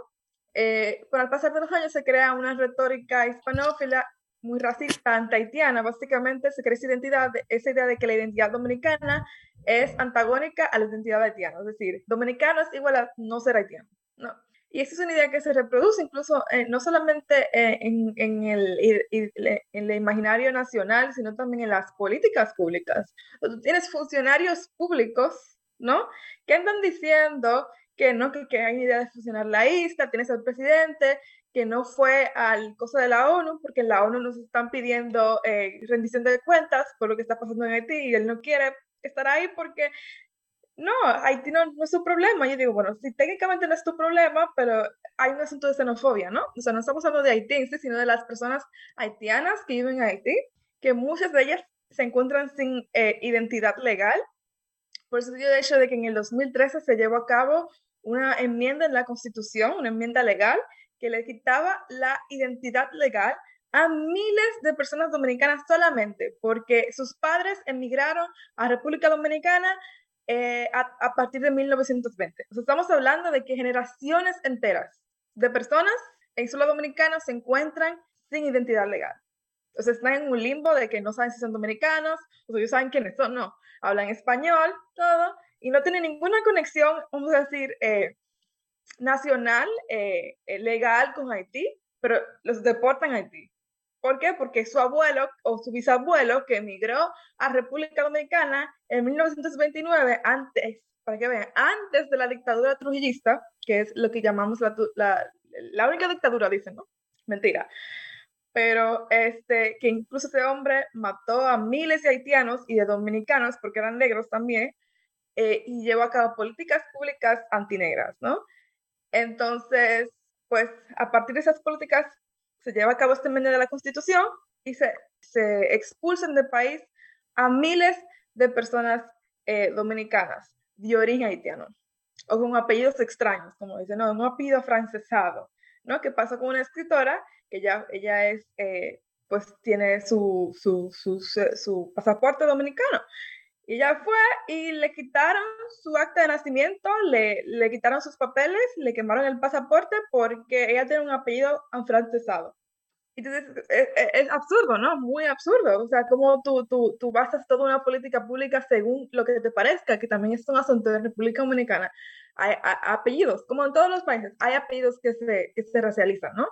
Eh, con el pasar de los años se crea una retórica hispanófila muy racista, anti-haitiana, básicamente se crea esa identidad, esa idea de que la identidad dominicana es antagónica a la identidad haitiana, es decir, dominicano es igual a no ser haitiano, ¿no? Y esa es una idea que se reproduce incluso eh, no solamente eh, en, en, el, en, el, imaginario nacional, sino también en las políticas públicas. Tú tienes funcionarios públicos, ¿no? Que andan diciendo que no, que, que hay idea de fusionar la isla, tienes al presidente que no fue al cosa de la ONU, porque la ONU nos están pidiendo eh, rendición de cuentas por lo que está pasando en Haití y él no quiere estar ahí porque no, Haití no, no, es su problema. Yo digo, bueno, sí, técnicamente no es tu problema, pero hay un asunto de xenofobia, ¿no? O sea, no estamos hablando de Haití, sino de las personas haitianas que viven en Haití, que muchas de ellas se encuentran sin eh, identidad legal. Por eso yo, de hecho, de que en el 2013 se llevó a cabo una enmienda en la Constitución, una enmienda legal, que le quitaba la identidad legal a miles de personas dominicanas solamente porque sus padres emigraron a República Dominicana eh, a, partir de 1920. estamos hablando de que generaciones enteras de personas en Sula Dominicana se encuentran sin identidad legal. Entonces están en un limbo de que no saben si son dominicanos, o ellos saben quiénes son, no. Hablan español, todo, y no tienen ninguna conexión, vamos a decir, eh, nacional, eh, legal con Haití, pero los deportan a Haití. ¿Por qué? Porque su abuelo o su bisabuelo que emigró a República Dominicana en 1929, antes, para que vean, antes de la dictadura trujillista, que es lo que llamamos la, la, la única dictadura, dicen, ¿no? Mentira. Pero este, que incluso ese hombre mató a miles de haitianos y de dominicanos, porque eran negros también, eh, y llevó a cabo políticas públicas antinegras, ¿no? Entonces, pues a partir de esas políticas se lleva a cabo este enmienda de la Constitución y se, se expulsan del país a miles de personas eh, dominicanas de origen haitiano o con apellidos extraños, como dicen, no, un apellido francesado, ¿no? ¿Qué pasa con una escritora que ya ella es, eh, pues tiene su, su, su, su, pasaporte dominicano? Y ella fue y le quitaron su acta de nacimiento, le, le quitaron sus papeles, le quemaron el pasaporte porque ella tiene un apellido afrancesado. Entonces, es, es, absurdo, ¿no? Muy absurdo. O sea, como tú, tú, tú basas toda una política pública según lo que te parezca, que también es un asunto de República Dominicana. Hay, apellidos, como en todos los países, hay apellidos que se, que se racializan, ¿no?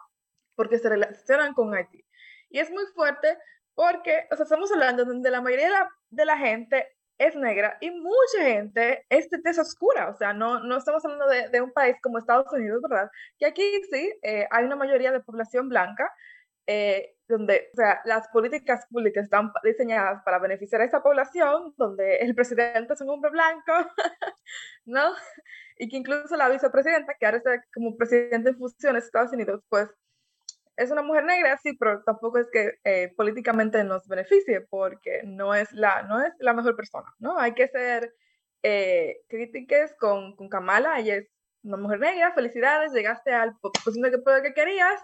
Porque se relacionan con Haití. Y es muy fuerte porque, o sea, estamos hablando donde la mayoría de la, de la gente es negra y mucha gente es de tez oscura, o sea, no, no estamos hablando de, de un país como Estados Unidos, ¿verdad? Que aquí sí eh, hay una mayoría de población blanca, eh, donde, o sea, las políticas públicas están diseñadas para beneficiar a esa población, donde el presidente es un hombre blanco, ¿no? Y que incluso la vicepresidenta, que ahora está como presidente en funciones de Estados Unidos, pues es una mujer negra, sí, pero tampoco es que eh, políticamente nos beneficie porque no es la, no es la mejor persona, ¿no? Hay que ser eh, críticas con, con, Kamala, ella es una mujer negra, felicidades, llegaste al posición que, que querías,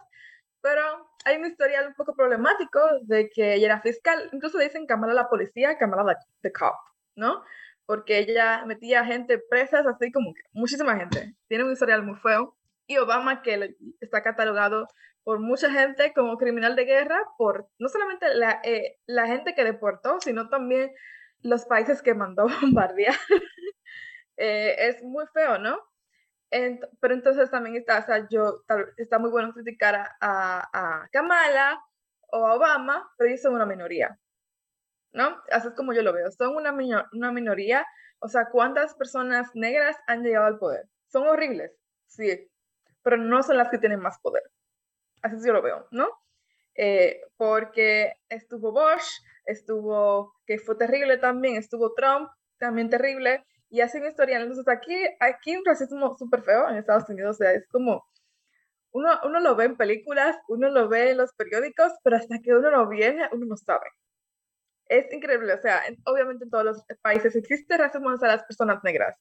pero hay un historial un poco problemático de que ella era fiscal, incluso dicen Kamala la policía, Kamala la the cop, ¿no? Porque ella metía gente presas, así como que muchísima gente. Tiene un historial muy feo. Y Obama, que está catalogado por mucha gente como criminal de guerra, por no solamente la, eh, gente que deportó, sino también los países que mandó bombardear. eh, es muy feo, ¿no? pero entonces también está, o sea, yo, está muy bueno criticar a, Kamala o a Obama, pero ellos son una minoría, ¿no? Así es como yo lo veo, son una, una minoría, o sea, ¿cuántas personas negras han llegado al poder? Son horribles, sí, pero no son las que tienen más poder. Así yo lo veo, ¿no? Eh, porque estuvo Bush, estuvo, que fue terrible también, estuvo Trump, también terrible, y así historial. Entonces aquí, aquí un racismo súper feo en Estados Unidos, o sea, es como, uno, uno lo ve en películas, uno lo ve en los periódicos, pero hasta que uno no viene, uno no sabe. Es increíble, o sea, obviamente en todos los países existe racismo hacia las personas negras,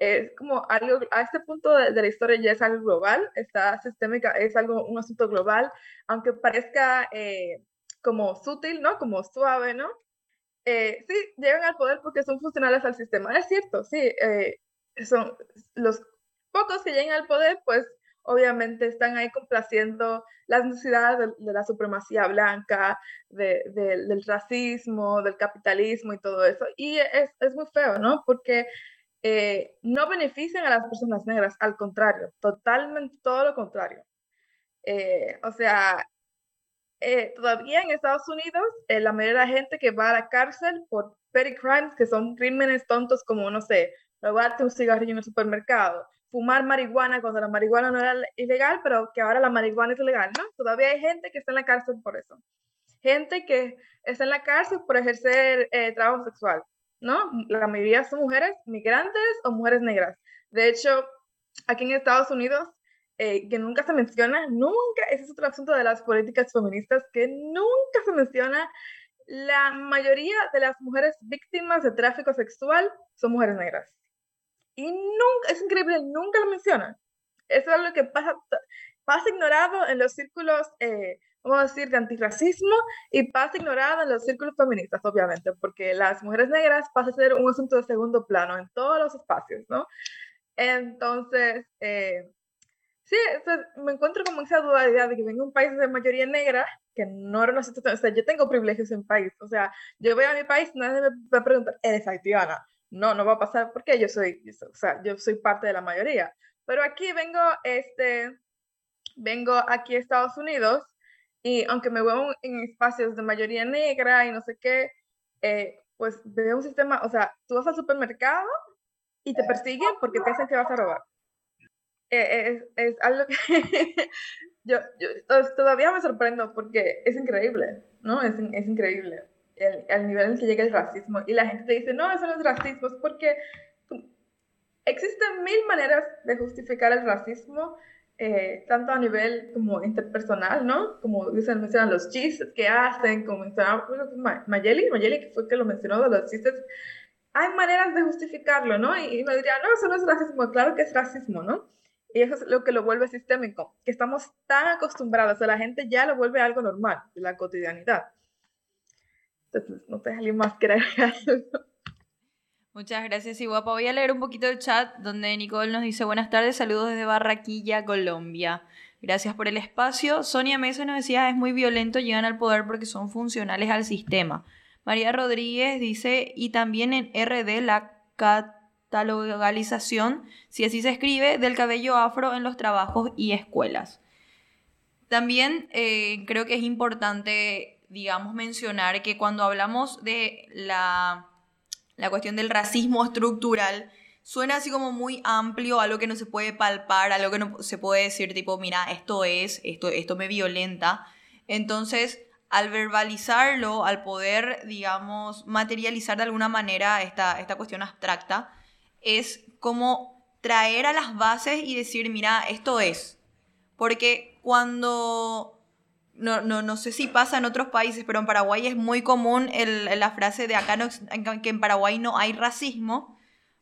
es como algo, a este punto de, la historia ya es algo global, está sistémica, es algo, un asunto global, aunque parezca eh, como sutil, ¿no? Como suave, ¿no? Eh, sí, llegan al poder porque son funcionales al sistema. Es cierto, sí, eh, son los pocos que llegan al poder, pues obviamente están ahí complaciendo las necesidades de, la supremacía blanca, de, del racismo, del capitalismo y todo eso. Y es, es muy feo, ¿no? Porque eh, no benefician a las personas negras, al contrario, totalmente todo lo contrario. Eh, o sea, eh, todavía en Estados Unidos, la mayoría de la gente que va a la cárcel por petty crimes, que son crímenes tontos como, no sé, robarte un cigarrillo en el supermercado, fumar marihuana cuando la marihuana no era ilegal, pero que ahora la marihuana es ilegal, ¿no? Todavía hay gente que está en la cárcel por eso. Gente que está en la cárcel por ejercer trabajo sexual. ¿No? La mayoría son mujeres migrantes o mujeres negras. De hecho, aquí en Estados Unidos, eh, que nunca se menciona, nunca, ese es otro asunto de las políticas feministas, que nunca se menciona, la mayoría de las mujeres víctimas de tráfico sexual son mujeres negras. Y nunca, es increíble, nunca lo mencionan. Eso es lo que pasa, pasa ignorado en los círculos, eh, vamos a decir, de antirracismo y pasa ignorado en los círculos feministas, obviamente, porque las mujeres negras pasa a ser un asunto de segundo plano en todos los espacios, ¿no? Entonces, eh, sí, me encuentro como esa dualidad de que vengo de un país de mayoría negra, que no era una situación, o sea, yo tengo privilegios en país, o sea, yo voy a mi país, nadie me va a preguntar, ¿eres haitiana? No, no va a pasar porque yo soy, o sea, yo soy parte de la mayoría. Pero aquí vengo, este, vengo aquí a Estados Unidos y aunque me veo en espacios de mayoría negra y no sé qué, eh, pues veo un sistema, o sea, tú vas al supermercado y te persiguen porque piensan que vas a robar. Eh, es, es, algo que yo, yo, todavía me sorprendo porque es increíble, ¿no? Es, es increíble el, el, nivel en que llega el racismo. Y la gente te dice, no, eso no es racismo, es porque existen mil maneras de justificar el racismo eh, tanto a nivel como interpersonal, ¿no? Como dicen, mencionan los chistes que hacen, como mencionaba Mayeli, Mayeli que fue que lo mencionó de los chistes, hay maneras de justificarlo, ¿no? Y, me diría, no, eso no es racismo, claro que es racismo, ¿no? Y eso es lo que lo vuelve sistémico, que estamos tan acostumbrados, a la gente ya lo vuelve algo normal, de la cotidianidad. Entonces, no te alguien más que agregar Muchas gracias, y guapa. Voy a leer un poquito el chat donde Nicole nos dice buenas tardes, saludos desde Barraquilla, Colombia. Gracias por el espacio. Sonia Mesa nos decía es muy violento, llegan al poder porque son funcionales al sistema. María Rodríguez dice, y también en RD la catalogalización, si así se escribe, del cabello afro en los trabajos y escuelas. También eh, creo que es importante, digamos, mencionar que cuando hablamos de la la cuestión del racismo estructural, suena así como muy amplio, algo que no se puede palpar, algo que no se puede decir tipo, mira, esto es, esto, esto me violenta. Entonces, al verbalizarlo, al poder, digamos, materializar de alguna manera esta, esta cuestión abstracta, es como traer a las bases y decir, mira, esto es. Porque cuando no, no, no sé si pasa en otros países, pero en Paraguay es muy común la frase de acá no, que en Paraguay no hay racismo,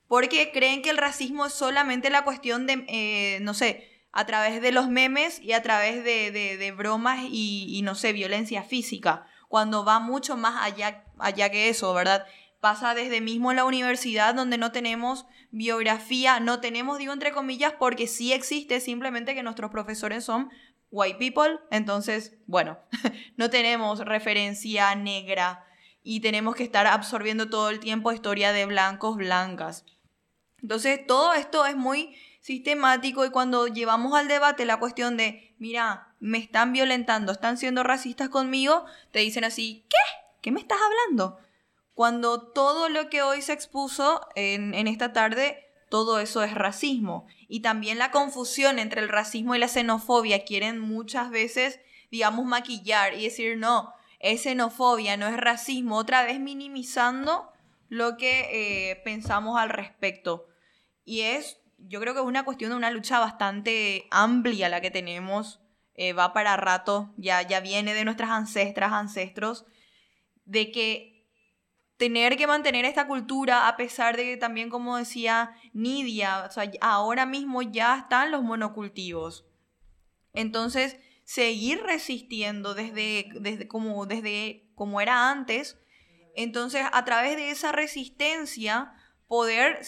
porque creen que el racismo es solamente la cuestión de, eh, no sé, a través de los memes y a través de, de, bromas y, no sé, violencia física, cuando va mucho más allá, allá que eso, ¿verdad? Pasa desde mismo la universidad donde no tenemos biografía, no tenemos, digo entre comillas, porque sí existe, simplemente que nuestros profesores son white people, entonces, bueno, no tenemos referencia negra y tenemos que estar absorbiendo todo el tiempo historia de blancos, blancas. Entonces, todo esto es muy sistemático y cuando llevamos al debate la cuestión de, mira, me están violentando, están siendo racistas conmigo, te dicen así, ¿qué? ¿Qué me estás hablando? Cuando todo lo que hoy se expuso en, en esta tarde todo eso es racismo. Y también la confusión entre el racismo y la xenofobia quieren muchas veces, digamos, maquillar y decir, no, es xenofobia, no es racismo, otra vez minimizando lo que eh, pensamos al respecto. Y es, yo creo que es una cuestión de una lucha bastante amplia la que tenemos, eh, va para rato, ya, ya viene de nuestras ancestras, ancestros, de que tener que mantener esta cultura a pesar de que también, como decía Nidia, ahora mismo ya están los monocultivos. Entonces, seguir resistiendo desde, desde, como, desde como era antes, entonces a través de esa resistencia poder,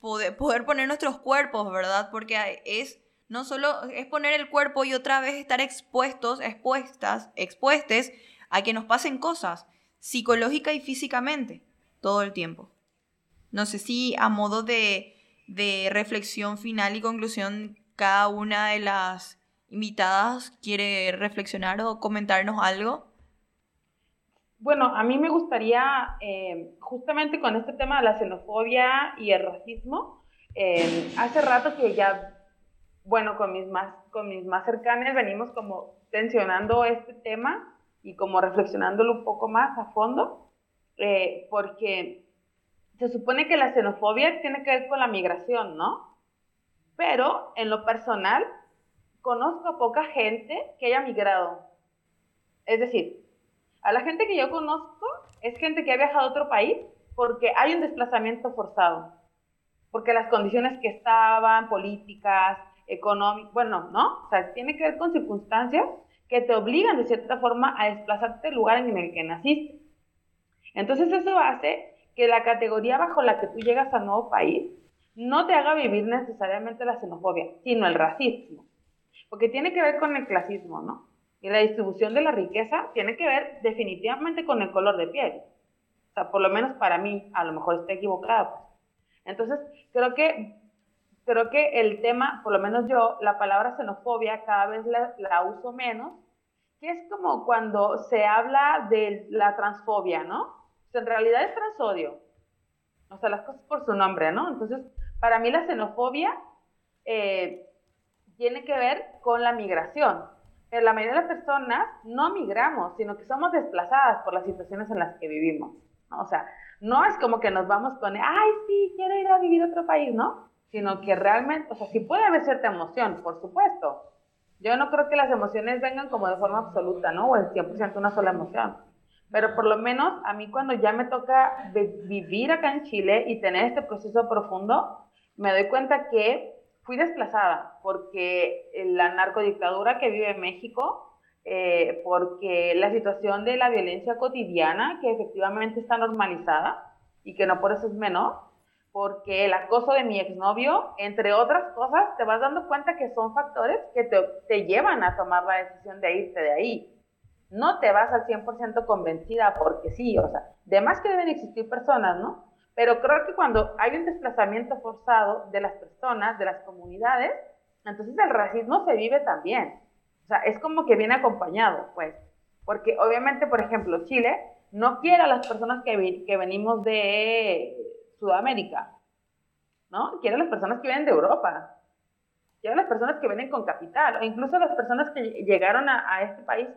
poder, poder poner nuestros cuerpos, ¿verdad? Porque es no solo es poner el cuerpo y otra vez estar expuestos, expuestas, expuestes a que nos pasen cosas psicológica y físicamente todo el tiempo. No sé si a modo de, de reflexión final y conclusión, cada una de las invitadas quiere reflexionar o comentarnos algo. Bueno, a mí me gustaría, eh, justamente con este tema de la xenofobia y el racismo, eh, hace rato que ya, bueno, con mis más, con mis más cercanas venimos como tensionando este tema y como reflexionándolo un poco más a fondo, eh, porque se supone que la xenofobia tiene que ver con la migración, ¿no? Pero en lo personal, conozco a poca gente que haya migrado. Es decir, a la gente que yo conozco es gente que ha viajado a otro país porque hay un desplazamiento forzado, porque las condiciones que estaban, políticas, económica, bueno, ¿no? O sea, tiene que ver con circunstancias que te obligan de cierta forma a desplazarte del lugar en el que naciste. Entonces eso hace que la categoría bajo la que tú llegas al nuevo país no te haga vivir necesariamente la xenofobia, sino el racismo. Porque tiene que ver con el clasismo, ¿no? Y la distribución de la riqueza tiene que ver definitivamente con el color de piel. O sea, por lo menos para mí, a lo mejor estoy equivocada. Pues. Entonces, creo que, creo que el tema, por lo menos yo, la palabra xenofobia cada vez la, la uso menos, que es como cuando se habla de la transfobia, ¿no? O sea, en realidad es transodio. O sea, las cosas por su nombre, ¿no? Entonces, para mí la xenofobia eh, tiene que ver con la migración. Pero la mayoría de las personas no migramos, sino que somos desplazadas por las situaciones en las que vivimos. ¿no? O sea, no es como que nos vamos con, ay, sí, quiero ir a vivir a otro país, ¿no? Sino que realmente, o sea, sí puede haber cierta emoción, por supuesto. Yo no creo que las emociones vengan como de forma absoluta, ¿no? O el 100% una sola emoción. Pero por lo menos a mí cuando ya me toca vivir acá en Chile y tener este proceso profundo, me doy cuenta que fui desplazada porque la narcodictadura que vive México, eh, porque la situación de la violencia cotidiana, que efectivamente está normalizada y que no por eso es menor, porque el acoso de mi exnovio, entre otras cosas, te vas dando cuenta que son factores que te, te llevan a tomar la decisión de irte de ahí. No te vas al 100% convencida porque sí, o sea, de más que deben existir personas, ¿no? Pero creo que cuando hay un desplazamiento forzado de las personas, de las comunidades, entonces el racismo se vive también. O sea, es como que viene acompañado, pues. Porque obviamente, por ejemplo, Chile no quiere a las personas que, que venimos de Sudamérica, ¿no? Quiere a las personas que vienen de Europa. Quiere a las personas que vienen con capital, o incluso las personas que llegaron a, este país,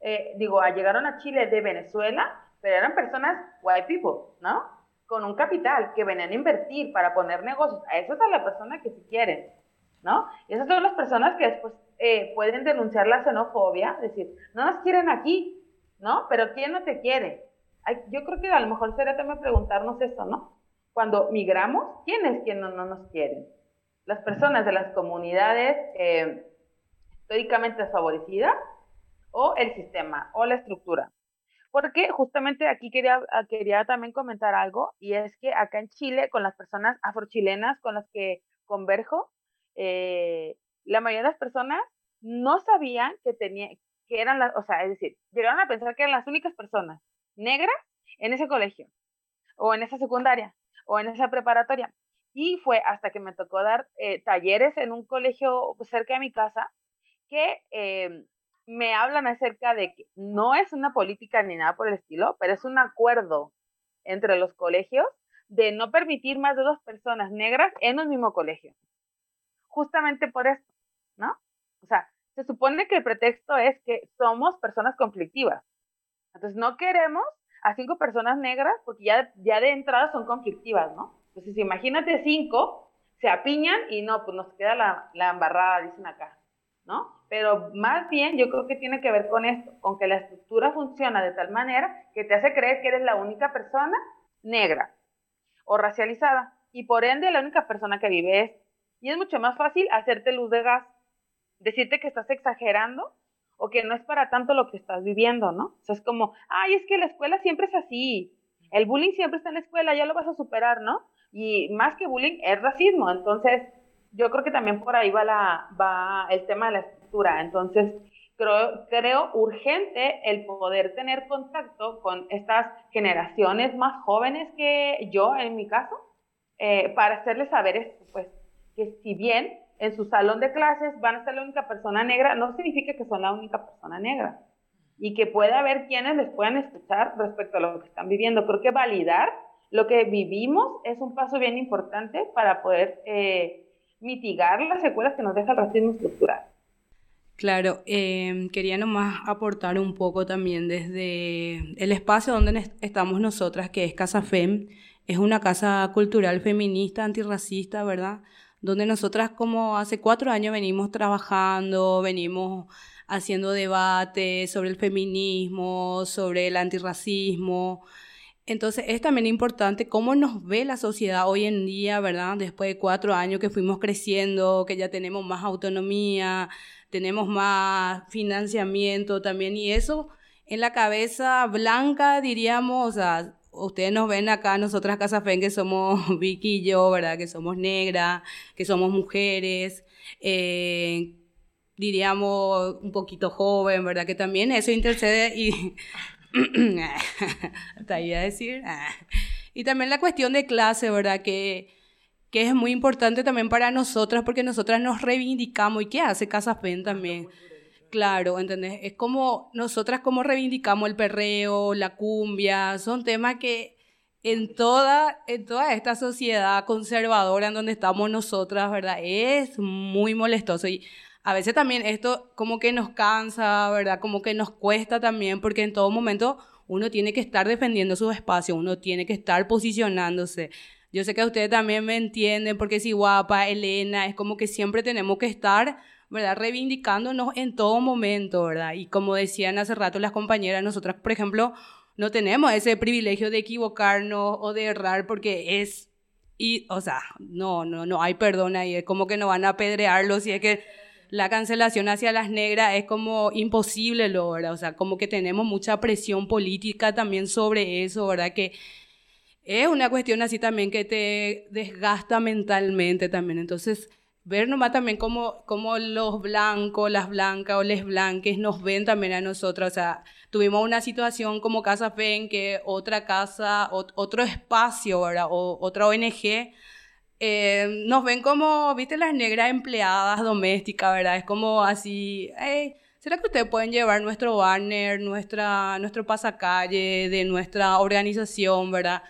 eh, digo, llegaron a Chile de Venezuela, pero eran personas white people, ¿no? con un capital que venían a invertir para poner negocios, a esas es la persona que sí quieren, ¿no? Y esas son las personas que después eh, pueden denunciar la xenofobia, decir, no nos quieren aquí, ¿no? Pero ¿quién no te quiere? yo creo que a lo mejor sería también preguntarnos eso, ¿no? Cuando migramos, ¿quién es quien no, nos quiere? Las personas de las comunidades eh, históricamente desfavorecidas o el sistema o la estructura. Porque justamente aquí quería, ah, quería también comentar algo, y es que acá en Chile, con las personas afrochilenas con las que converjo, eh, la mayoría de las personas no sabían que, tenía, que eran las, o sea, es decir, llegaron a pensar que eran las únicas personas negras en ese colegio, o en esa secundaria, o en esa preparatoria. Y fue hasta que me tocó dar eh, talleres en un colegio cerca de mi casa que eh, me hablan acerca de que no es una política ni nada por el estilo, pero es un acuerdo entre los colegios de no permitir más de dos personas negras en un mismo colegio. Justamente por esto, ¿no? O sea, se supone que el pretexto es que somos personas conflictivas. Entonces no queremos a cinco personas negras porque ya, ya de entrada son conflictivas, ¿no? Entonces imagínate cinco, se apiñan y no, pues nos queda la, la embarrada, dicen acá, ¿no? pero más bien yo creo que tiene que ver con esto, con que la estructura funciona de tal manera que te hace creer que eres la única persona negra o racializada y por ende la única persona que vive es. Y es mucho más fácil hacerte luz de gas, decirte que estás exagerando o que no es para tanto lo que estás viviendo, ¿no? O sea, es como, ay, es que la escuela siempre es así, el bullying siempre está en la escuela, ya lo vas a superar, ¿no? Y más que bullying es racismo, entonces yo creo que también por ahí va, la, va el tema de la entonces, creo, creo urgente el poder tener contacto con estas generaciones más jóvenes que yo, en mi caso, eh, para hacerles saber esto, pues, que si bien en su salón de clases van a ser la única persona negra, no significa que son la única persona negra y que puede haber quienes les puedan escuchar respecto a lo que están viviendo. Creo que validar lo que vivimos es un paso bien importante para poder eh, mitigar las secuelas que nos deja el racismo estructural. Claro, em, quería nomás aportar un poco también desde el espacio donde estamos nosotras, que es Casa FEM, es una casa cultural feminista, antirracista, ¿verdad? Donde nosotras como hace cuatro años venimos trabajando, venimos haciendo debates sobre el feminismo, sobre el antirracismo. Entonces es también importante cómo nos ve la sociedad hoy en día, ¿verdad? Después de cuatro años que fuimos creciendo, que ya tenemos más autonomía, tenemos más financiamiento también y eso en la cabeza blanca diríamos, o sea, ustedes nos ven acá, nosotras Casa Fe, que somos Vicky y yo, ¿verdad? Que somos negras, que somos mujeres, eh, diríamos un poquito joven, ¿verdad? Que también eso intercede y... Hasta ahí a decir. y también la cuestión de clase, ¿verdad? Que, que es muy importante también para nosotras porque nosotras nos reivindicamos. ¿Y qué hace Casa Fe también? Claro, ¿entendés? Es como nosotras como reivindicamos el perreo, la cumbia, son temas que en toda, en toda esta sociedad conservadora en donde estamos nosotras, ¿verdad? Es muy molestoso y a veces también esto como que nos cansa, ¿verdad? Como que nos cuesta también porque en todo momento uno tiene que estar defendiendo su espacio, uno tiene que estar posicionándose. Yo sé que ustedes también me entienden porque si guapa, Elena, es como que siempre tenemos que estar ¿verdad? Reivindicándonos en todo momento, ¿verdad? Y como decían hace rato las compañeras, nosotras, por ejemplo, no tenemos ese privilegio de equivocarnos o de errar porque es, y, o sea, no, no, no hay perdón ahí, es como que no van a apedrearlo si es que la cancelación hacia las negras es como imposible, ¿verdad? O sea, como que tenemos mucha presión política también sobre eso, ¿verdad? Que es una cuestión así también que te desgasta mentalmente también. Entonces, ver nomás también cómo, cómo los blancos, las blancas o les blanques nos ven también a nosotros. O sea, tuvimos una situación como Casa Fe en que otra casa, otro espacio, ¿verdad? O otra ONG, eh, nos ven como, viste, las negras empleadas domésticas, ¿verdad? Es como así, ¿será que ustedes pueden llevar nuestro banner, nuestra, nuestro pasacalle de nuestra organización, ¿verdad?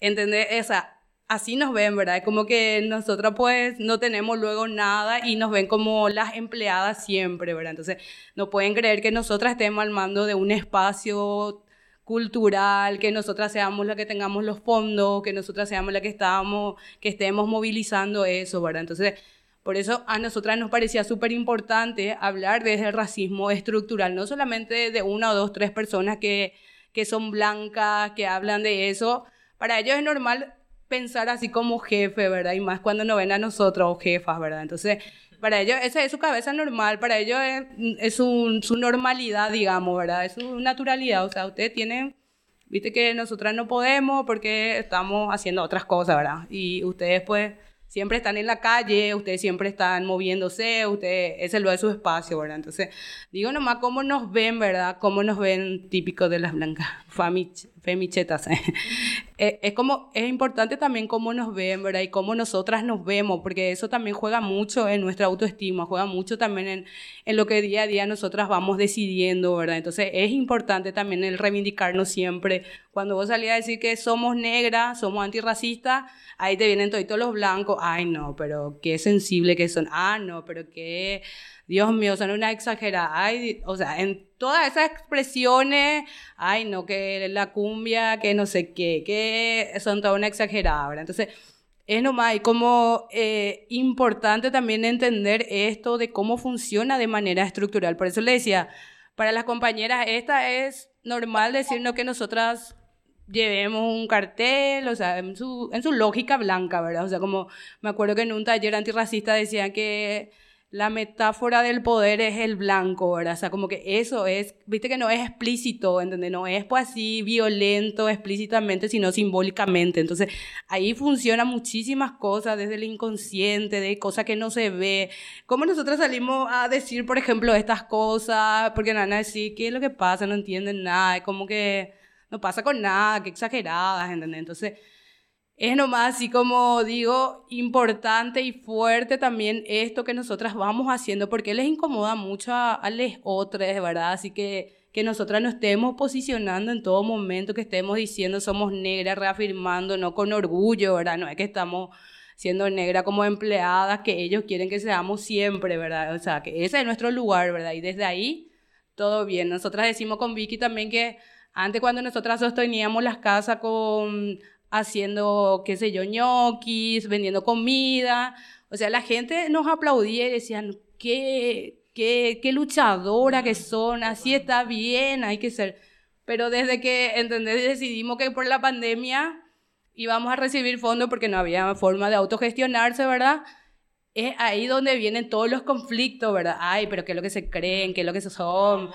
¿Entendés? O sea, así nos ven, ¿verdad? Como que nosotros pues no tenemos luego nada y nos ven como las empleadas siempre, ¿verdad? Entonces no pueden creer que nosotras estemos al mando de un espacio cultural, que nosotras seamos las que tengamos los fondos, que nosotras seamos las que estamos, que estemos movilizando eso, ¿verdad? Entonces, por eso a nosotras nos parecía súper importante hablar de ese racismo estructural, no solamente de una o dos, tres personas que, que son blancas, que hablan de eso. Para ellos es normal pensar así como jefe, ¿verdad? Y más cuando no ven a nosotros jefas, ¿verdad? Entonces, para ellos, esa es su cabeza normal, para ellos es, su normalidad, digamos, ¿verdad? Es su naturalidad, o sea, ustedes tienen, viste que nosotras no podemos porque estamos haciendo otras cosas, ¿verdad? Y ustedes pues siempre están en la calle, ustedes siempre están moviéndose, ustedes, ese lo es su espacio, ¿verdad? Entonces, digo nomás cómo nos ven, ¿verdad? Cómo nos ven típicos de las blancas, femichetas. Eh, es como, es importante también cómo nos ven, ¿verdad? Y cómo nosotras nos vemos, porque eso también juega mucho en nuestra autoestima, juega mucho también en, en lo que día a día nosotras vamos decidiendo, ¿verdad? Entonces, es importante también el reivindicarnos siempre. Cuando vos salís a decir que somos negras, somos antirracistas, ahí te vienen todos los blancos, ay no, pero qué sensible que son, ah no, pero qué, Dios mío, son una exagerada, ay, o sea, en todas esas expresiones, ay no, que la cumbia, que no sé qué, que son toda una exagerada, ¿verdad? Entonces, es nomás como eh, importante también entender esto de cómo funciona de manera estructural. Por eso le decía, para las compañeras, esta es normal decirnos que nosotras llevemos un cartel, o sea, en su, en su lógica blanca, ¿verdad? O sea, como me acuerdo que en un taller antirracista decían que la metáfora del poder es el blanco, ¿verdad? O sea, como que eso es, viste que no es explícito, ¿entendés? No es pues así violento explícitamente, sino simbólicamente. Entonces, ahí funcionan muchísimas cosas, desde el inconsciente, de cosas que no se ve. ¿Cómo nosotros salimos a decir, por ejemplo, estas cosas? Porque van a decir, ¿qué es lo que pasa? No entienden nada. Es como que no pasa con nada, qué exageradas, ¿entendés? Entonces, es nomás así como digo, importante y fuerte también esto que nosotras vamos haciendo, porque les incomoda mucho a, a los otros, ¿verdad? Así que que nosotras nos estemos posicionando en todo momento, que estemos diciendo somos negras, reafirmando, no con orgullo, ¿verdad? No es que estamos siendo negras como empleadas, que ellos quieren que seamos siempre, ¿verdad? O sea, que ese es nuestro lugar, ¿verdad? Y desde ahí, todo bien. Nosotras decimos con Vicky también que antes cuando nosotras sosteníamos las casas con haciendo, qué sé yo, ñoquis, vendiendo comida, o sea, la gente nos aplaudía y decían, qué, qué, luchadora que son, así está bien, hay que ser. Pero desde que, ¿entendés? Decidimos que por la pandemia íbamos a recibir fondos porque no había forma de autogestionarse, ¿verdad? Es ahí donde vienen todos los conflictos, ¿verdad? Ay, pero ¿qué es lo que se creen? ¿Qué es lo que son?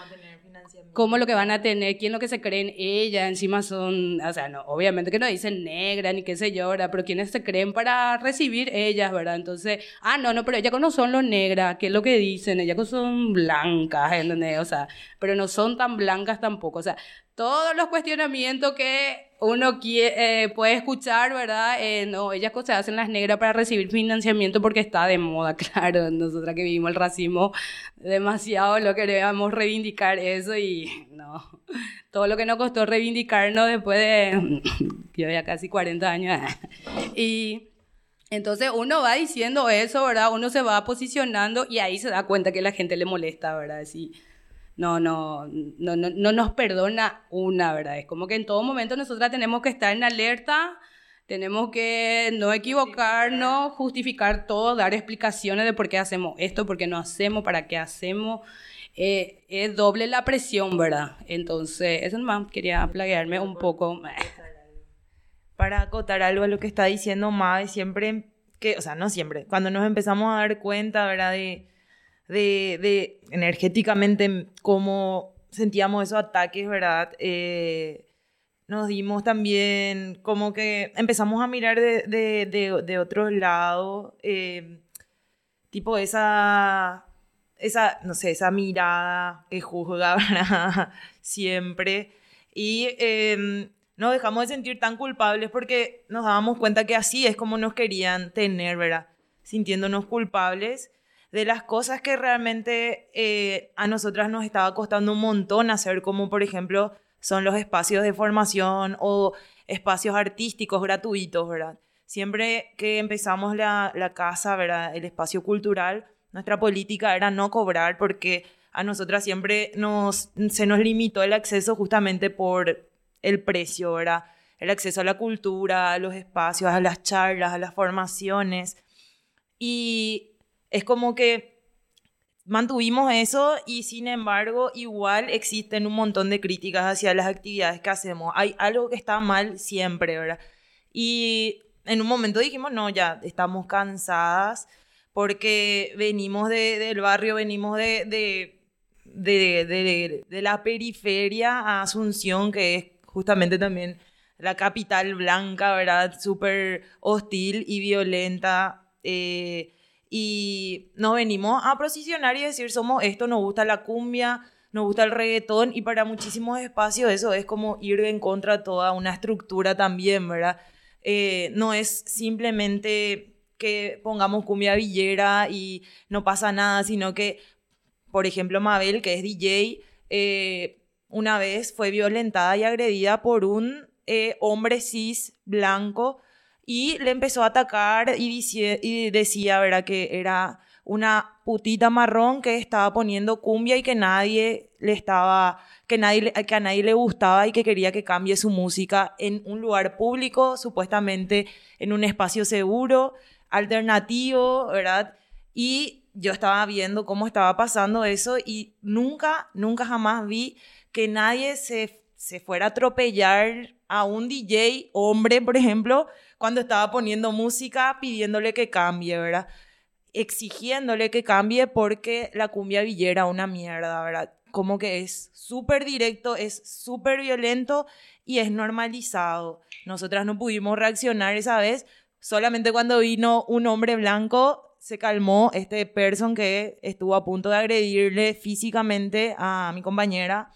Cómo lo que van a tener, quién lo que se creen ella, encima son, o sea, no, obviamente que no dicen negra ni qué yo, ¿verdad? Pero quiénes se creen para recibir ellas, ¿verdad? Entonces, ah, no, no, pero ellas no son los negras, ¿qué es lo que dicen? Ellas son blancas, ¿entendés? O sea, pero no son tan blancas tampoco, o sea, todos los cuestionamientos que uno eh, puede escuchar, ¿verdad? No, ellas se hacen las negras para recibir financiamiento porque está de moda, claro. Nosotras que vivimos el racismo demasiado lo queríamos reivindicar eso y no. Todo lo que nos costó reivindicarnos después de, yo ya casi 40 años. y entonces uno va diciendo eso, ¿verdad? Uno se va posicionando y ahí se da cuenta que la gente le molesta, ¿verdad? Sí no, no, no, no, no nos perdona una, ¿verdad? Es como que en todo momento nosotras tenemos que estar en alerta, tenemos que no equivocarnos, justificar todo, dar explicaciones de por qué hacemos esto, por qué no hacemos, para qué hacemos. Eh, es doble la presión, ¿verdad? Entonces, eso nomás quería plaguearme un poco. Para acotar algo a lo que está diciendo Mae, siempre que, o sea, no siempre, cuando nos empezamos a dar cuenta, ¿verdad? De, de, energéticamente cómo sentíamos esos ataques, ¿verdad? Eh, nos dimos también como que empezamos a mirar de, de, de otro lado, eh, tipo esa, esa, no sé, esa mirada que juzga. Siempre. Y eh, nos dejamos de sentir tan culpables porque nos dábamos cuenta que así es como nos querían tener, ¿verdad? Sintiéndonos culpables de las cosas que realmente eh, a nosotras nos estaba costando un montón hacer, como por ejemplo son los espacios de formación o espacios artísticos gratuitos, ¿verdad? Siempre que empezamos la, la casa, ¿verdad? El espacio cultural, nuestra política era no cobrar porque a nosotras siempre nos, se nos limitó el acceso justamente por el precio, ¿verdad? El acceso a la cultura, a los espacios, a las charlas, a las formaciones. Y es como que mantuvimos eso y sin embargo igual existen un montón de críticas hacia las actividades que hacemos. Hay algo que está mal siempre, ¿verdad? Y en un momento dijimos, no, ya estamos cansadas porque venimos del barrio, venimos de, de, de, de, la periferia a Asunción, que es justamente también la capital blanca, ¿verdad? Súper hostil y violenta. Eh, y nos venimos a posicionar y decir somos esto, nos gusta la cumbia, nos gusta el reggaetón y para muchísimos espacios eso es como ir en contra toda una estructura también, ¿verdad? Eh, no es simplemente que pongamos cumbia villera y no pasa nada, sino que, por ejemplo, Mabel, que es DJ, eh, una vez fue violentada y agredida por un eh, hombre cis blanco y le empezó a atacar y, y decía, ¿verdad? Que era una putita marrón que estaba poniendo cumbia y que nadie le estaba, que, nadie, que a nadie le gustaba y que quería que cambie su música en un lugar público, supuestamente en un espacio seguro, alternativo, ¿verdad? Y yo estaba viendo cómo estaba pasando eso y nunca, nunca jamás vi que nadie se, se fuera a atropellar a un DJ, hombre, por ejemplo, cuando estaba poniendo música pidiéndole que cambie, ¿verdad? Exigiéndole que cambie porque la cumbia villera una mierda, ¿verdad? Como que es súper directo, es súper violento y es normalizado. Nosotras no pudimos reaccionar esa vez, solamente cuando vino un hombre blanco se calmó este person que estuvo a punto de agredirle físicamente a mi compañera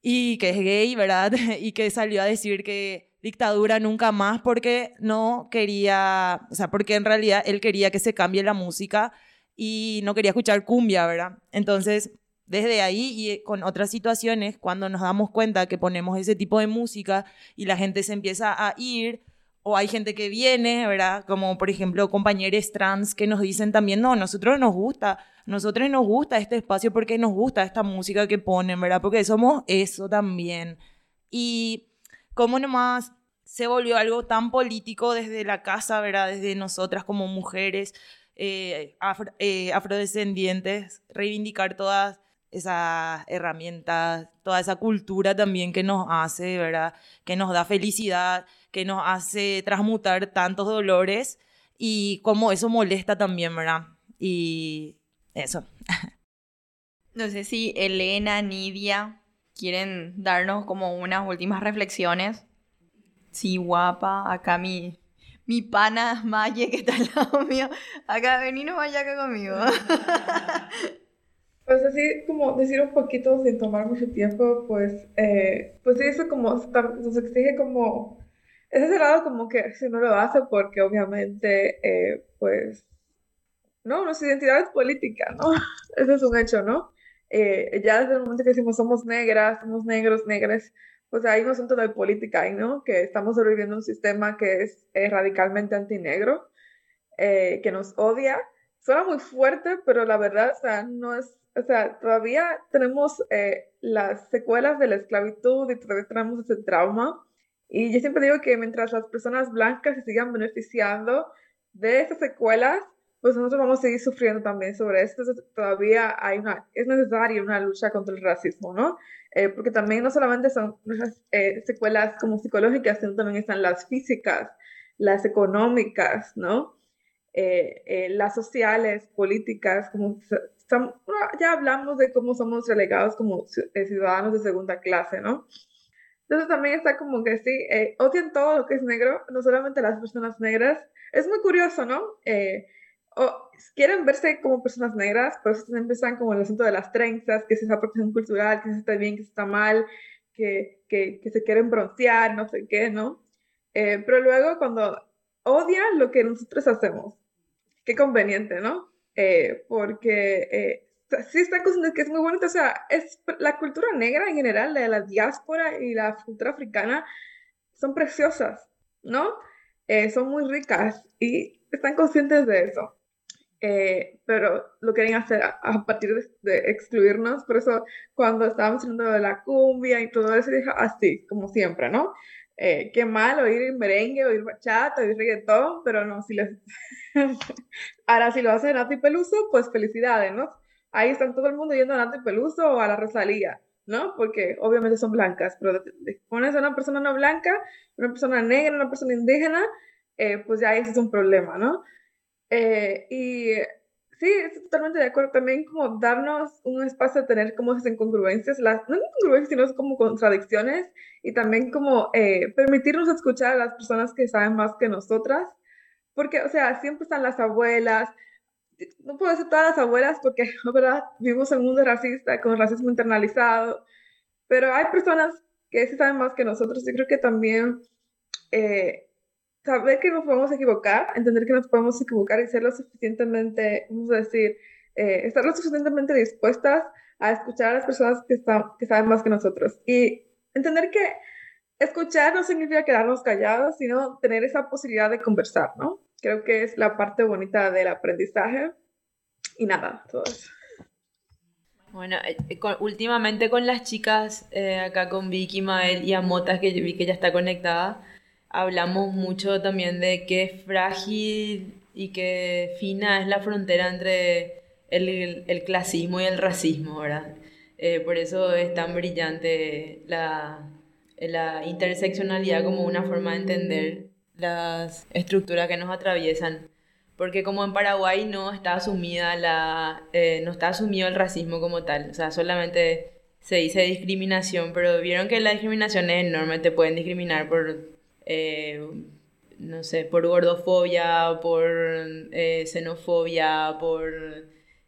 y que es gay, ¿verdad? Y que salió a decir que dictadura nunca más porque no quería, o sea, porque en realidad él quería que se cambie la música y no quería escuchar cumbia, ¿verdad? Entonces, desde ahí y con otras situaciones, cuando nos damos cuenta que ponemos ese tipo de música y la gente se empieza a ir, o hay gente que viene, ¿verdad? Como por ejemplo compañeros trans que nos dicen también, no, nosotros nos gusta, nosotros nos gusta este espacio porque nos gusta esta música que ponen, ¿verdad? Porque somos eso también. Y cómo nomás se volvió algo tan político desde la casa, ¿verdad? Desde nosotras como mujeres eh, eh, afrodescendientes, reivindicar todas esas herramientas, toda esa cultura también que nos hace, ¿verdad? Que nos da felicidad, que nos hace transmutar tantos dolores y cómo eso molesta también, ¿verdad? Y eso. No sé si Elena, Nidia quieren darnos como unas últimas reflexiones. Sí, guapa, acá mi, mi pana Maye que está al lado mío. Acá, vení no vaya acá conmigo. Pues así como decir un poquito sin tomar mucho tiempo, pues, eh, pues eso como nos exige como, es ese lado como que si no lo hace porque obviamente, eh, pues, no, nuestra identidad es política, ¿no? Ese es un hecho, ¿no? Eh, ya desde el momento que decimos somos negras, somos negros, negras, pues hay un asunto de política ahí, ¿no? Que estamos sobreviviendo un sistema que es radicalmente antinegro, que nos odia. Suena muy fuerte, pero la verdad, o sea, no es o sea, todavía tenemos eh, las secuelas de la esclavitud y todavía tenemos ese trauma. Y yo siempre digo que mientras las personas blancas se sigan beneficiando de esas secuelas, pues nosotros vamos a seguir sufriendo también sobre esto. todavía hay una, es necesaria una lucha contra el racismo, ¿no? Eh, porque también no solamente son nuestras eh, secuelas como psicológicas, sino también están las físicas, las económicas, ¿no? las sociales, políticas, como ya hablamos de cómo somos relegados como eh, ciudadanos de segunda clase, ¿no? Entonces también está como que sí, eh, odian todo lo que es negro, no solamente las personas negras. Es muy curioso, ¿no? Eh, o quieren verse como personas negras, pero siempre están como el asunto de las trenzas, que es esa apropiación cultural, que se está bien, que se está mal, que, que, se quieren broncear, no sé qué, ¿no? Eh, pero luego cuando odian lo que nosotros hacemos, qué conveniente, ¿no? Eh, porque eh, sí está cosa que es muy bonito, o sea, es la cultura negra en general, de la diáspora y la cultura africana, son preciosas, ¿no? Eh, son muy ricas y están conscientes de eso. Pero lo quieren hacer a, partir de, excluirnos, por eso cuando estábamos hablando de la cumbia y todo eso, dije así, como siempre, ¿no? Eh, qué mal oír merengue, oír bachata, oír reggaetón, pero no, si les... Ahora, si lo hace Nati Peluso, pues felicidades, ¿no? Ahí están todo el mundo yendo a Nati Peluso o a la Rosalía, ¿no? Porque obviamente son blancas, pero pones a una persona no blanca, una persona negra, una persona indígena, eh, pues ya ese es un problema, ¿no? Eh, y Sí, estoy totalmente de acuerdo. También como darnos un espacio de tener como esas incongruencias, las, no incongruencias, sino como contradicciones y también como eh, permitirnos escuchar a las personas que saben más que nosotras. Porque, o sea, siempre están las abuelas. No puedo decir todas las abuelas porque, ¿verdad? Vivimos en un mundo racista, con racismo internalizado. Pero hay personas que sí saben más que nosotros. Yo creo que también eh, saber que nos podemos equivocar, entender que nos podemos equivocar y ser lo suficientemente, vamos a decir, eh, estar lo suficientemente dispuestas a escuchar a las personas que, están, que saben más que nosotros. Y entender que escuchar no significa quedarnos callados, sino tener esa posibilidad de conversar, ¿no? Creo que es la parte bonita del aprendizaje. Y nada, todo eso. Bueno, eh, eh, últimamente con las chicas, acá con Vicky, Mael y Amotas, que vi que ya está conectada, hablamos mucho también de qué frágil y qué fina es la frontera entre el, el clasismo y el racismo, ¿verdad? Eh, por eso es tan brillante la, la interseccionalidad como una forma de entender las estructuras que nos atraviesan. Porque como en Paraguay no está asumida la, eh, no está asumido el racismo como tal, o sea, solamente se dice discriminación, pero vieron que la discriminación es enorme, te pueden discriminar por eh, no sé, por gordofobia, por eh, xenofobia, por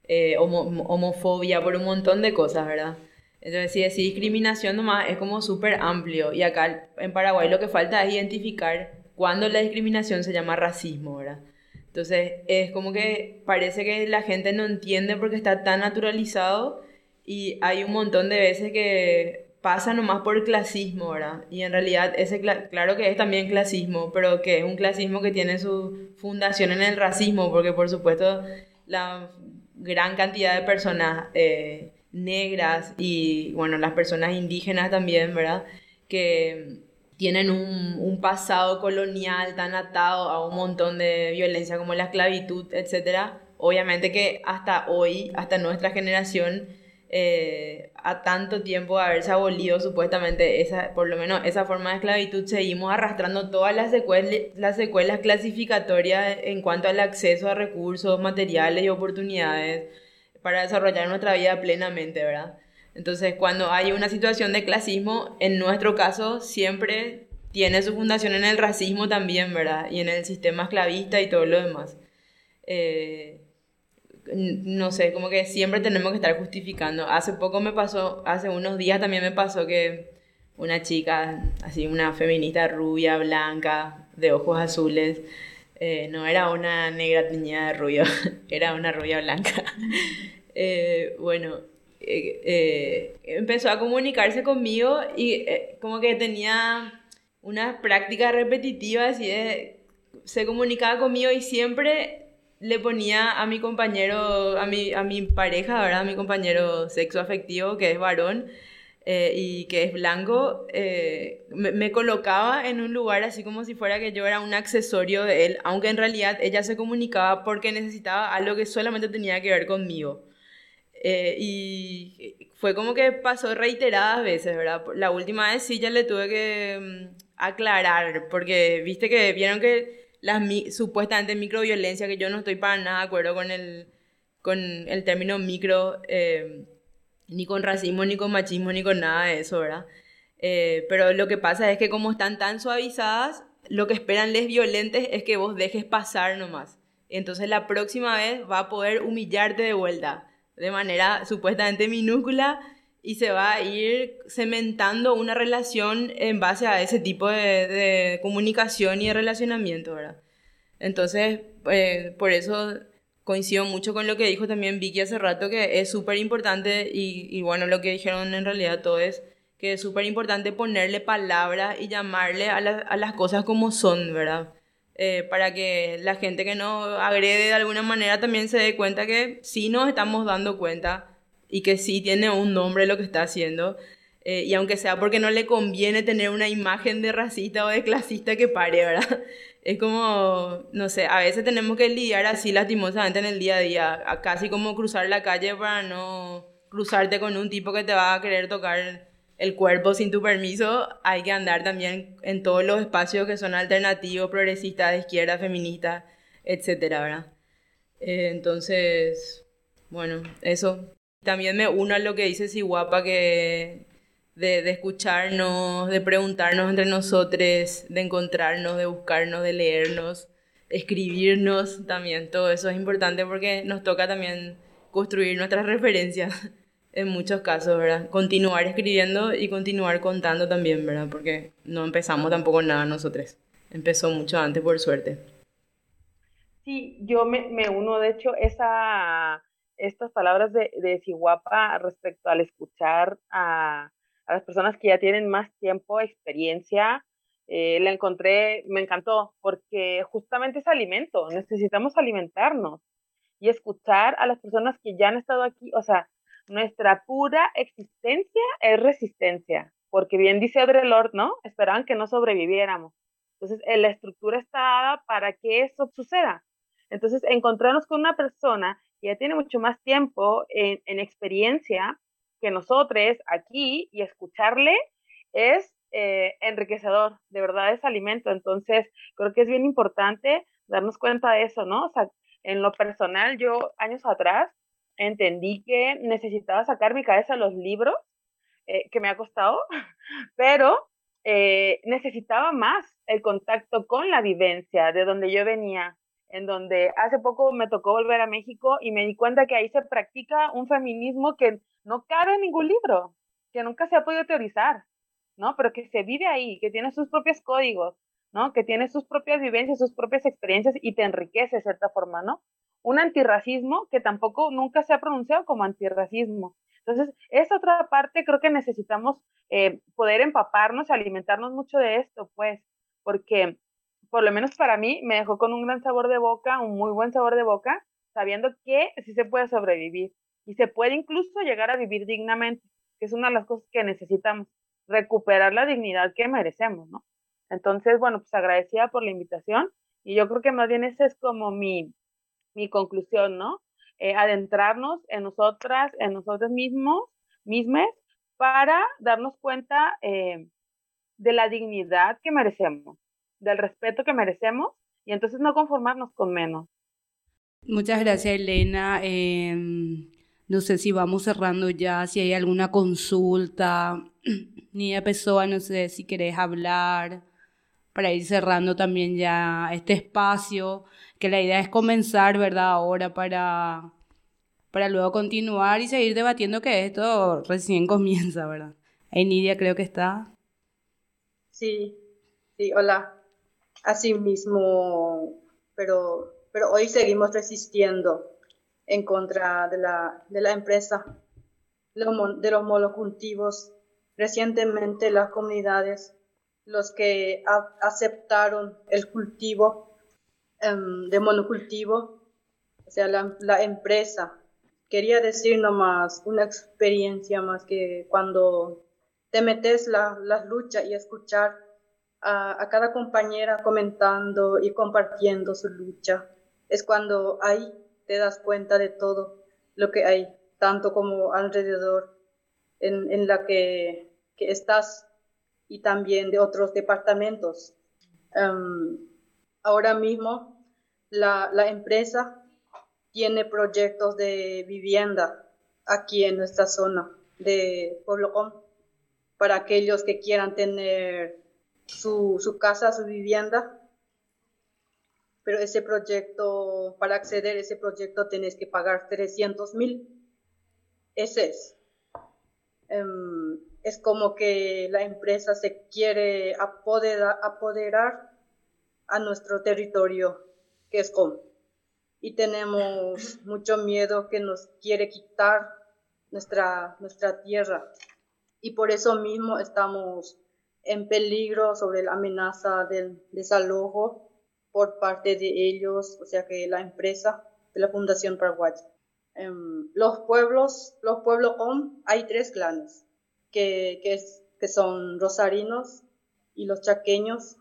eh, homofobia, por un montón de cosas, ¿verdad? Entonces, si decir discriminación nomás es como súper amplio. Y acá en Paraguay lo que falta es identificar cuándo la discriminación se llama racismo, ¿verdad? Entonces, es como que parece que la gente no entiende porque está tan naturalizado y hay un montón de veces que pasa nomás por clasismo, ¿verdad? Y en realidad ese claro que es también clasismo, pero que es un clasismo que tiene su fundación en el racismo, porque por supuesto la gran cantidad de personas eh, negras y bueno, las personas indígenas también, ¿verdad? Que tienen un, un, pasado colonial tan atado a un montón de violencia como la esclavitud, etcétera. Obviamente que hasta hoy, hasta nuestra generación, eh, a tanto tiempo de haberse abolido supuestamente esa, por lo menos esa forma de esclavitud, seguimos arrastrando todas las secuelas, las secuelas clasificatorias en cuanto al acceso a recursos, materiales y oportunidades para desarrollar nuestra vida plenamente, ¿verdad? Entonces, cuando hay una situación de clasismo, en nuestro caso siempre tiene su fundación en el racismo también, ¿verdad? Y en el sistema esclavista y todo lo demás. Eh, no sé, como que siempre tenemos que estar justificando. Hace poco me pasó, hace unos días también me pasó que una chica, así una feminista rubia, blanca, de ojos azules, eh, no era una negra teñida de rubio, era una rubia blanca. Eh, bueno, eh, empezó a comunicarse conmigo y como que tenía unas prácticas repetitivas y se comunicaba conmigo y siempre le ponía a mi compañero, a mi, a mi pareja, ¿verdad? A mi compañero sexo afectivo, que es varón eh, y que es blanco, eh, me, colocaba en un lugar así como si fuera que yo era un accesorio de él, aunque en realidad ella se comunicaba porque necesitaba algo que solamente tenía que ver conmigo. Eh, y fue como que pasó reiteradas veces, ¿verdad? La última vez sí ya le tuve que mm, aclarar, porque viste que vieron que las supuestamente microviolencia, que yo no estoy para nada de acuerdo con el, con el término micro, eh, ni con racismo, ni con machismo, ni con nada de eso, ¿verdad? Eh, pero lo que pasa es que como están tan suavizadas, lo que esperan les violentes es que vos dejes pasar nomás. Entonces la próxima vez va a poder humillarte de vuelta, de manera supuestamente minúscula, y se va a ir cementando una relación en base a ese tipo de, comunicación y de relacionamiento, ¿verdad? Entonces, eh, por eso coincido mucho con lo que dijo también Vicky hace rato, que es súper importante, y, bueno, lo que dijeron en realidad todo es que es súper importante ponerle palabras y llamarle a, las cosas como son, ¿verdad? Eh, para que la gente que no agrede de alguna manera también se dé cuenta que sí nos estamos dando cuenta y que sí tiene un nombre lo que está haciendo. Eh, y aunque sea porque no le conviene tener una imagen de racista o de clasista que pare, ¿verdad? Es como, no sé, a veces tenemos que lidiar así lastimosamente en el día a día, casi como cruzar la calle para no cruzarte con un tipo que te va a querer tocar el cuerpo sin tu permiso, hay que andar también en todos los espacios que son alternativos, progresistas, de izquierda, feministas, etcétera, ¿verdad? Eh, entonces, bueno, eso también me uno a lo que dice Siguapa, que de, de, escucharnos, de preguntarnos entre nosotros, de encontrarnos, de buscarnos, de leernos, escribirnos también. Todo eso es importante porque nos toca también construir nuestras referencias en muchos casos, ¿verdad? Continuar escribiendo y continuar contando también, ¿verdad? Porque no empezamos tampoco nada nosotros. Empezó mucho antes, por suerte. Sí, yo me, me uno, de hecho, esa estas palabras de, de Siguapa respecto al escuchar a, a, las personas que ya tienen más tiempo, experiencia, eh, la encontré, me encantó, porque justamente es alimento, necesitamos alimentarnos y escuchar a las personas que ya han estado aquí, o sea, nuestra pura existencia es resistencia, porque bien dice Audre Lorde, ¿no? Esperaban que no sobreviviéramos. Entonces, eh, la estructura está dada para que eso suceda. Entonces, encontrarnos con una persona que ya tiene mucho más tiempo en, en experiencia que nosotros aquí y escucharle es eh, enriquecedor, de verdad es alimento. Entonces, creo que es bien importante darnos cuenta de eso, ¿no? O sea, en lo personal, yo años atrás entendí que necesitaba sacar mi cabeza los libros, eh, que me ha costado, pero eh, necesitaba más el contacto con la vivencia de donde yo venía, en donde hace poco me tocó volver a México y me di cuenta que ahí se practica un feminismo que no cabe en ningún libro, que nunca se ha podido teorizar, ¿no? Pero que se vive ahí, que tiene sus propios códigos, ¿no? Que tiene sus propias vivencias, sus propias experiencias y te enriquece de cierta forma, ¿no? Un antirracismo que tampoco nunca se ha pronunciado como antirracismo. Entonces, esa otra parte creo que necesitamos eh, poder empaparnos, alimentarnos mucho de esto, pues, porque por lo menos para mí, me dejó con un gran sabor de boca, un muy buen sabor de boca, sabiendo que sí se puede sobrevivir y se puede incluso llegar a vivir dignamente, que es una de las cosas que necesitamos, recuperar la dignidad que merecemos, ¿no? Entonces, bueno, pues agradecida por la invitación y yo creo que más bien esa es como mi, mi conclusión, ¿no? eh, adentrarnos en nosotras, en nosotros mismos, mismes, para darnos cuenta eh, de la dignidad que merecemos, del respeto que merecemos y entonces no conformarnos con menos. Muchas gracias, Elena. Em, no sé si vamos cerrando ya, si hay alguna consulta. Nidia Pessoa, no sé si querés hablar para ir cerrando también ya este espacio, que la idea es comenzar, ¿verdad? Ahora para, para luego continuar y seguir debatiendo que esto recién comienza, ¿verdad? Ahí Nidia creo que está. Sí, sí, hola. Así mismo, pero, pero hoy seguimos resistiendo en contra de la, de la empresa, de los monocultivos. Recientemente las comunidades, los que aceptaron el cultivo em, de monocultivo, o sea, la, la, empresa, quería decir nomás una experiencia más que cuando te metes la, las luchas y escuchar a, cada compañera comentando y compartiendo su lucha, es cuando hay te das cuenta de todo lo que hay, tanto como alrededor en, en la que, que, estás y también de otros departamentos. Um, ahora mismo la, la, empresa tiene proyectos de vivienda aquí en nuestra zona de Pueblo para aquellos que quieran tener su, su casa, su vivienda pero ese proyecto, para acceder a ese proyecto tenés que pagar 300 mil. Ese es. Um, es como que la empresa se quiere apoderar, apoderar a nuestro territorio, que es como. Y tenemos mucho miedo que nos quiere quitar nuestra, nuestra tierra. Y por eso mismo estamos en peligro sobre la amenaza del desalojo por parte de ellos, o sea que la empresa de la Fundación Paraguaya. Um, los pueblos, los pueblos con, hay tres clanes, que, que, es, que son rosarinos y los chaqueños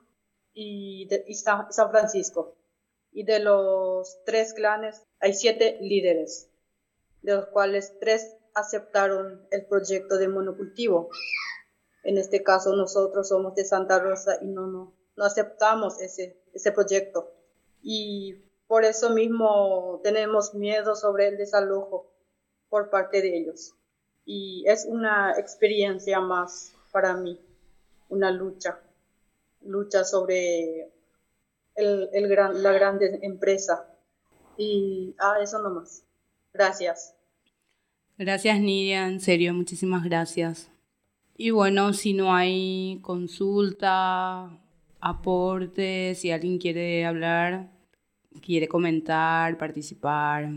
y, San Francisco. Y de los tres clanes hay siete líderes, de los cuales tres aceptaron el proyecto de monocultivo. En este caso nosotros somos de Santa Rosa y no, no, no aceptamos ese, ese proyecto. Y por eso mismo tenemos miedo sobre el desalojo por parte de ellos. Y es una experiencia más para mí, una lucha, lucha sobre el, el gran, la gran empresa. Y ah, eso nomás. Gracias. Gracias Nidia, en serio, muchísimas gracias. Y bueno, si no hay consulta aporte, si alguien quiere hablar, quiere comentar, participar.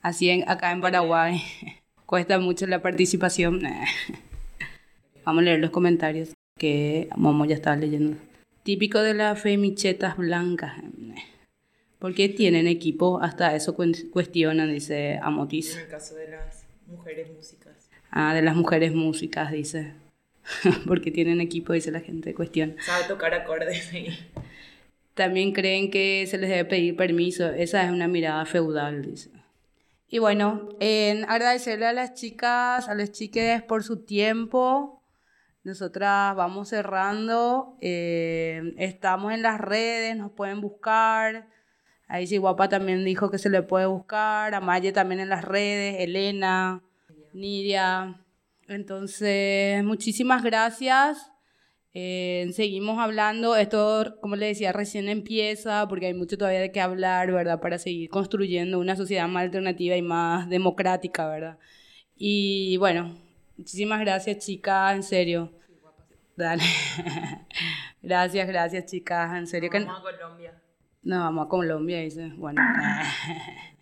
Así en, acá en Paraguay cuesta mucho la participación. Vamos a leer los comentarios que Momo ya estaba leyendo. Típico de las femichetas blancas. ¿Por qué tienen equipo? Hasta eso cuestionan, dice Amotis. En el caso de las mujeres músicas. Ah, de las mujeres músicas, dice. porque tienen equipo, dice la gente, cuestión. Sabe tocar acordes. También creen que se les debe pedir permiso. Esa es una mirada feudal, dice. Y bueno, en agradecerle a las chicas, a las chiques por su tiempo. Nosotras vamos cerrando. Eh, estamos en las redes, nos pueden buscar. Ahí sí, Guapa también dijo que se le puede buscar. Amaye también en las redes. Elena, Nidia. Entonces, muchísimas gracias. Eh, seguimos hablando. Esto, como le decía, recién empieza porque hay mucho todavía de qué hablar, ¿verdad? Para seguir construyendo una sociedad más alternativa y más democrática, ¿verdad? Y bueno, muchísimas gracias, chicas, en serio. Dale. gracias, gracias, chicas, en serio. vamos a Colombia. No, vamos a Colombia, dice. Bueno.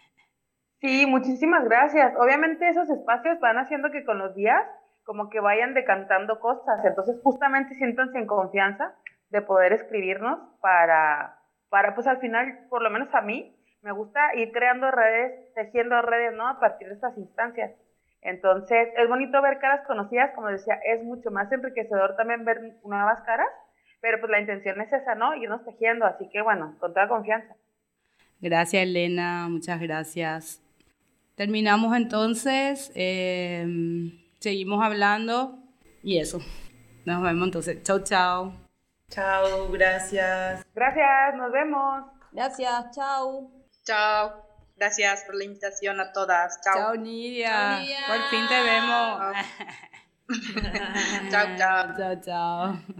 Sí, muchísimas gracias. Obviamente esos espacios van haciendo que con los días como que vayan decantando cosas. Entonces justamente siéntanse en confianza de poder escribirnos para, para pues al final, por lo menos a mí, me gusta ir creando redes, tejiendo redes, ¿no? A partir de estas instancias. Entonces, es bonito ver caras conocidas, como decía, es mucho más enriquecedor también ver nuevas caras, pero pues la intención es esa, ¿no? Irnos tejiendo, así que bueno, con toda confianza. Gracias, Elena, muchas gracias. Terminamos entonces. em, seguimos hablando y eso. Nos vemos entonces. Chau, chau. Chao, gracias. Gracias, nos vemos. Gracias, chao. Chao. Gracias por la invitación a todas. Chao, Chao. Nidia. Chao, Nidia. Por fin te vemos. Chao, chao. chao, chao.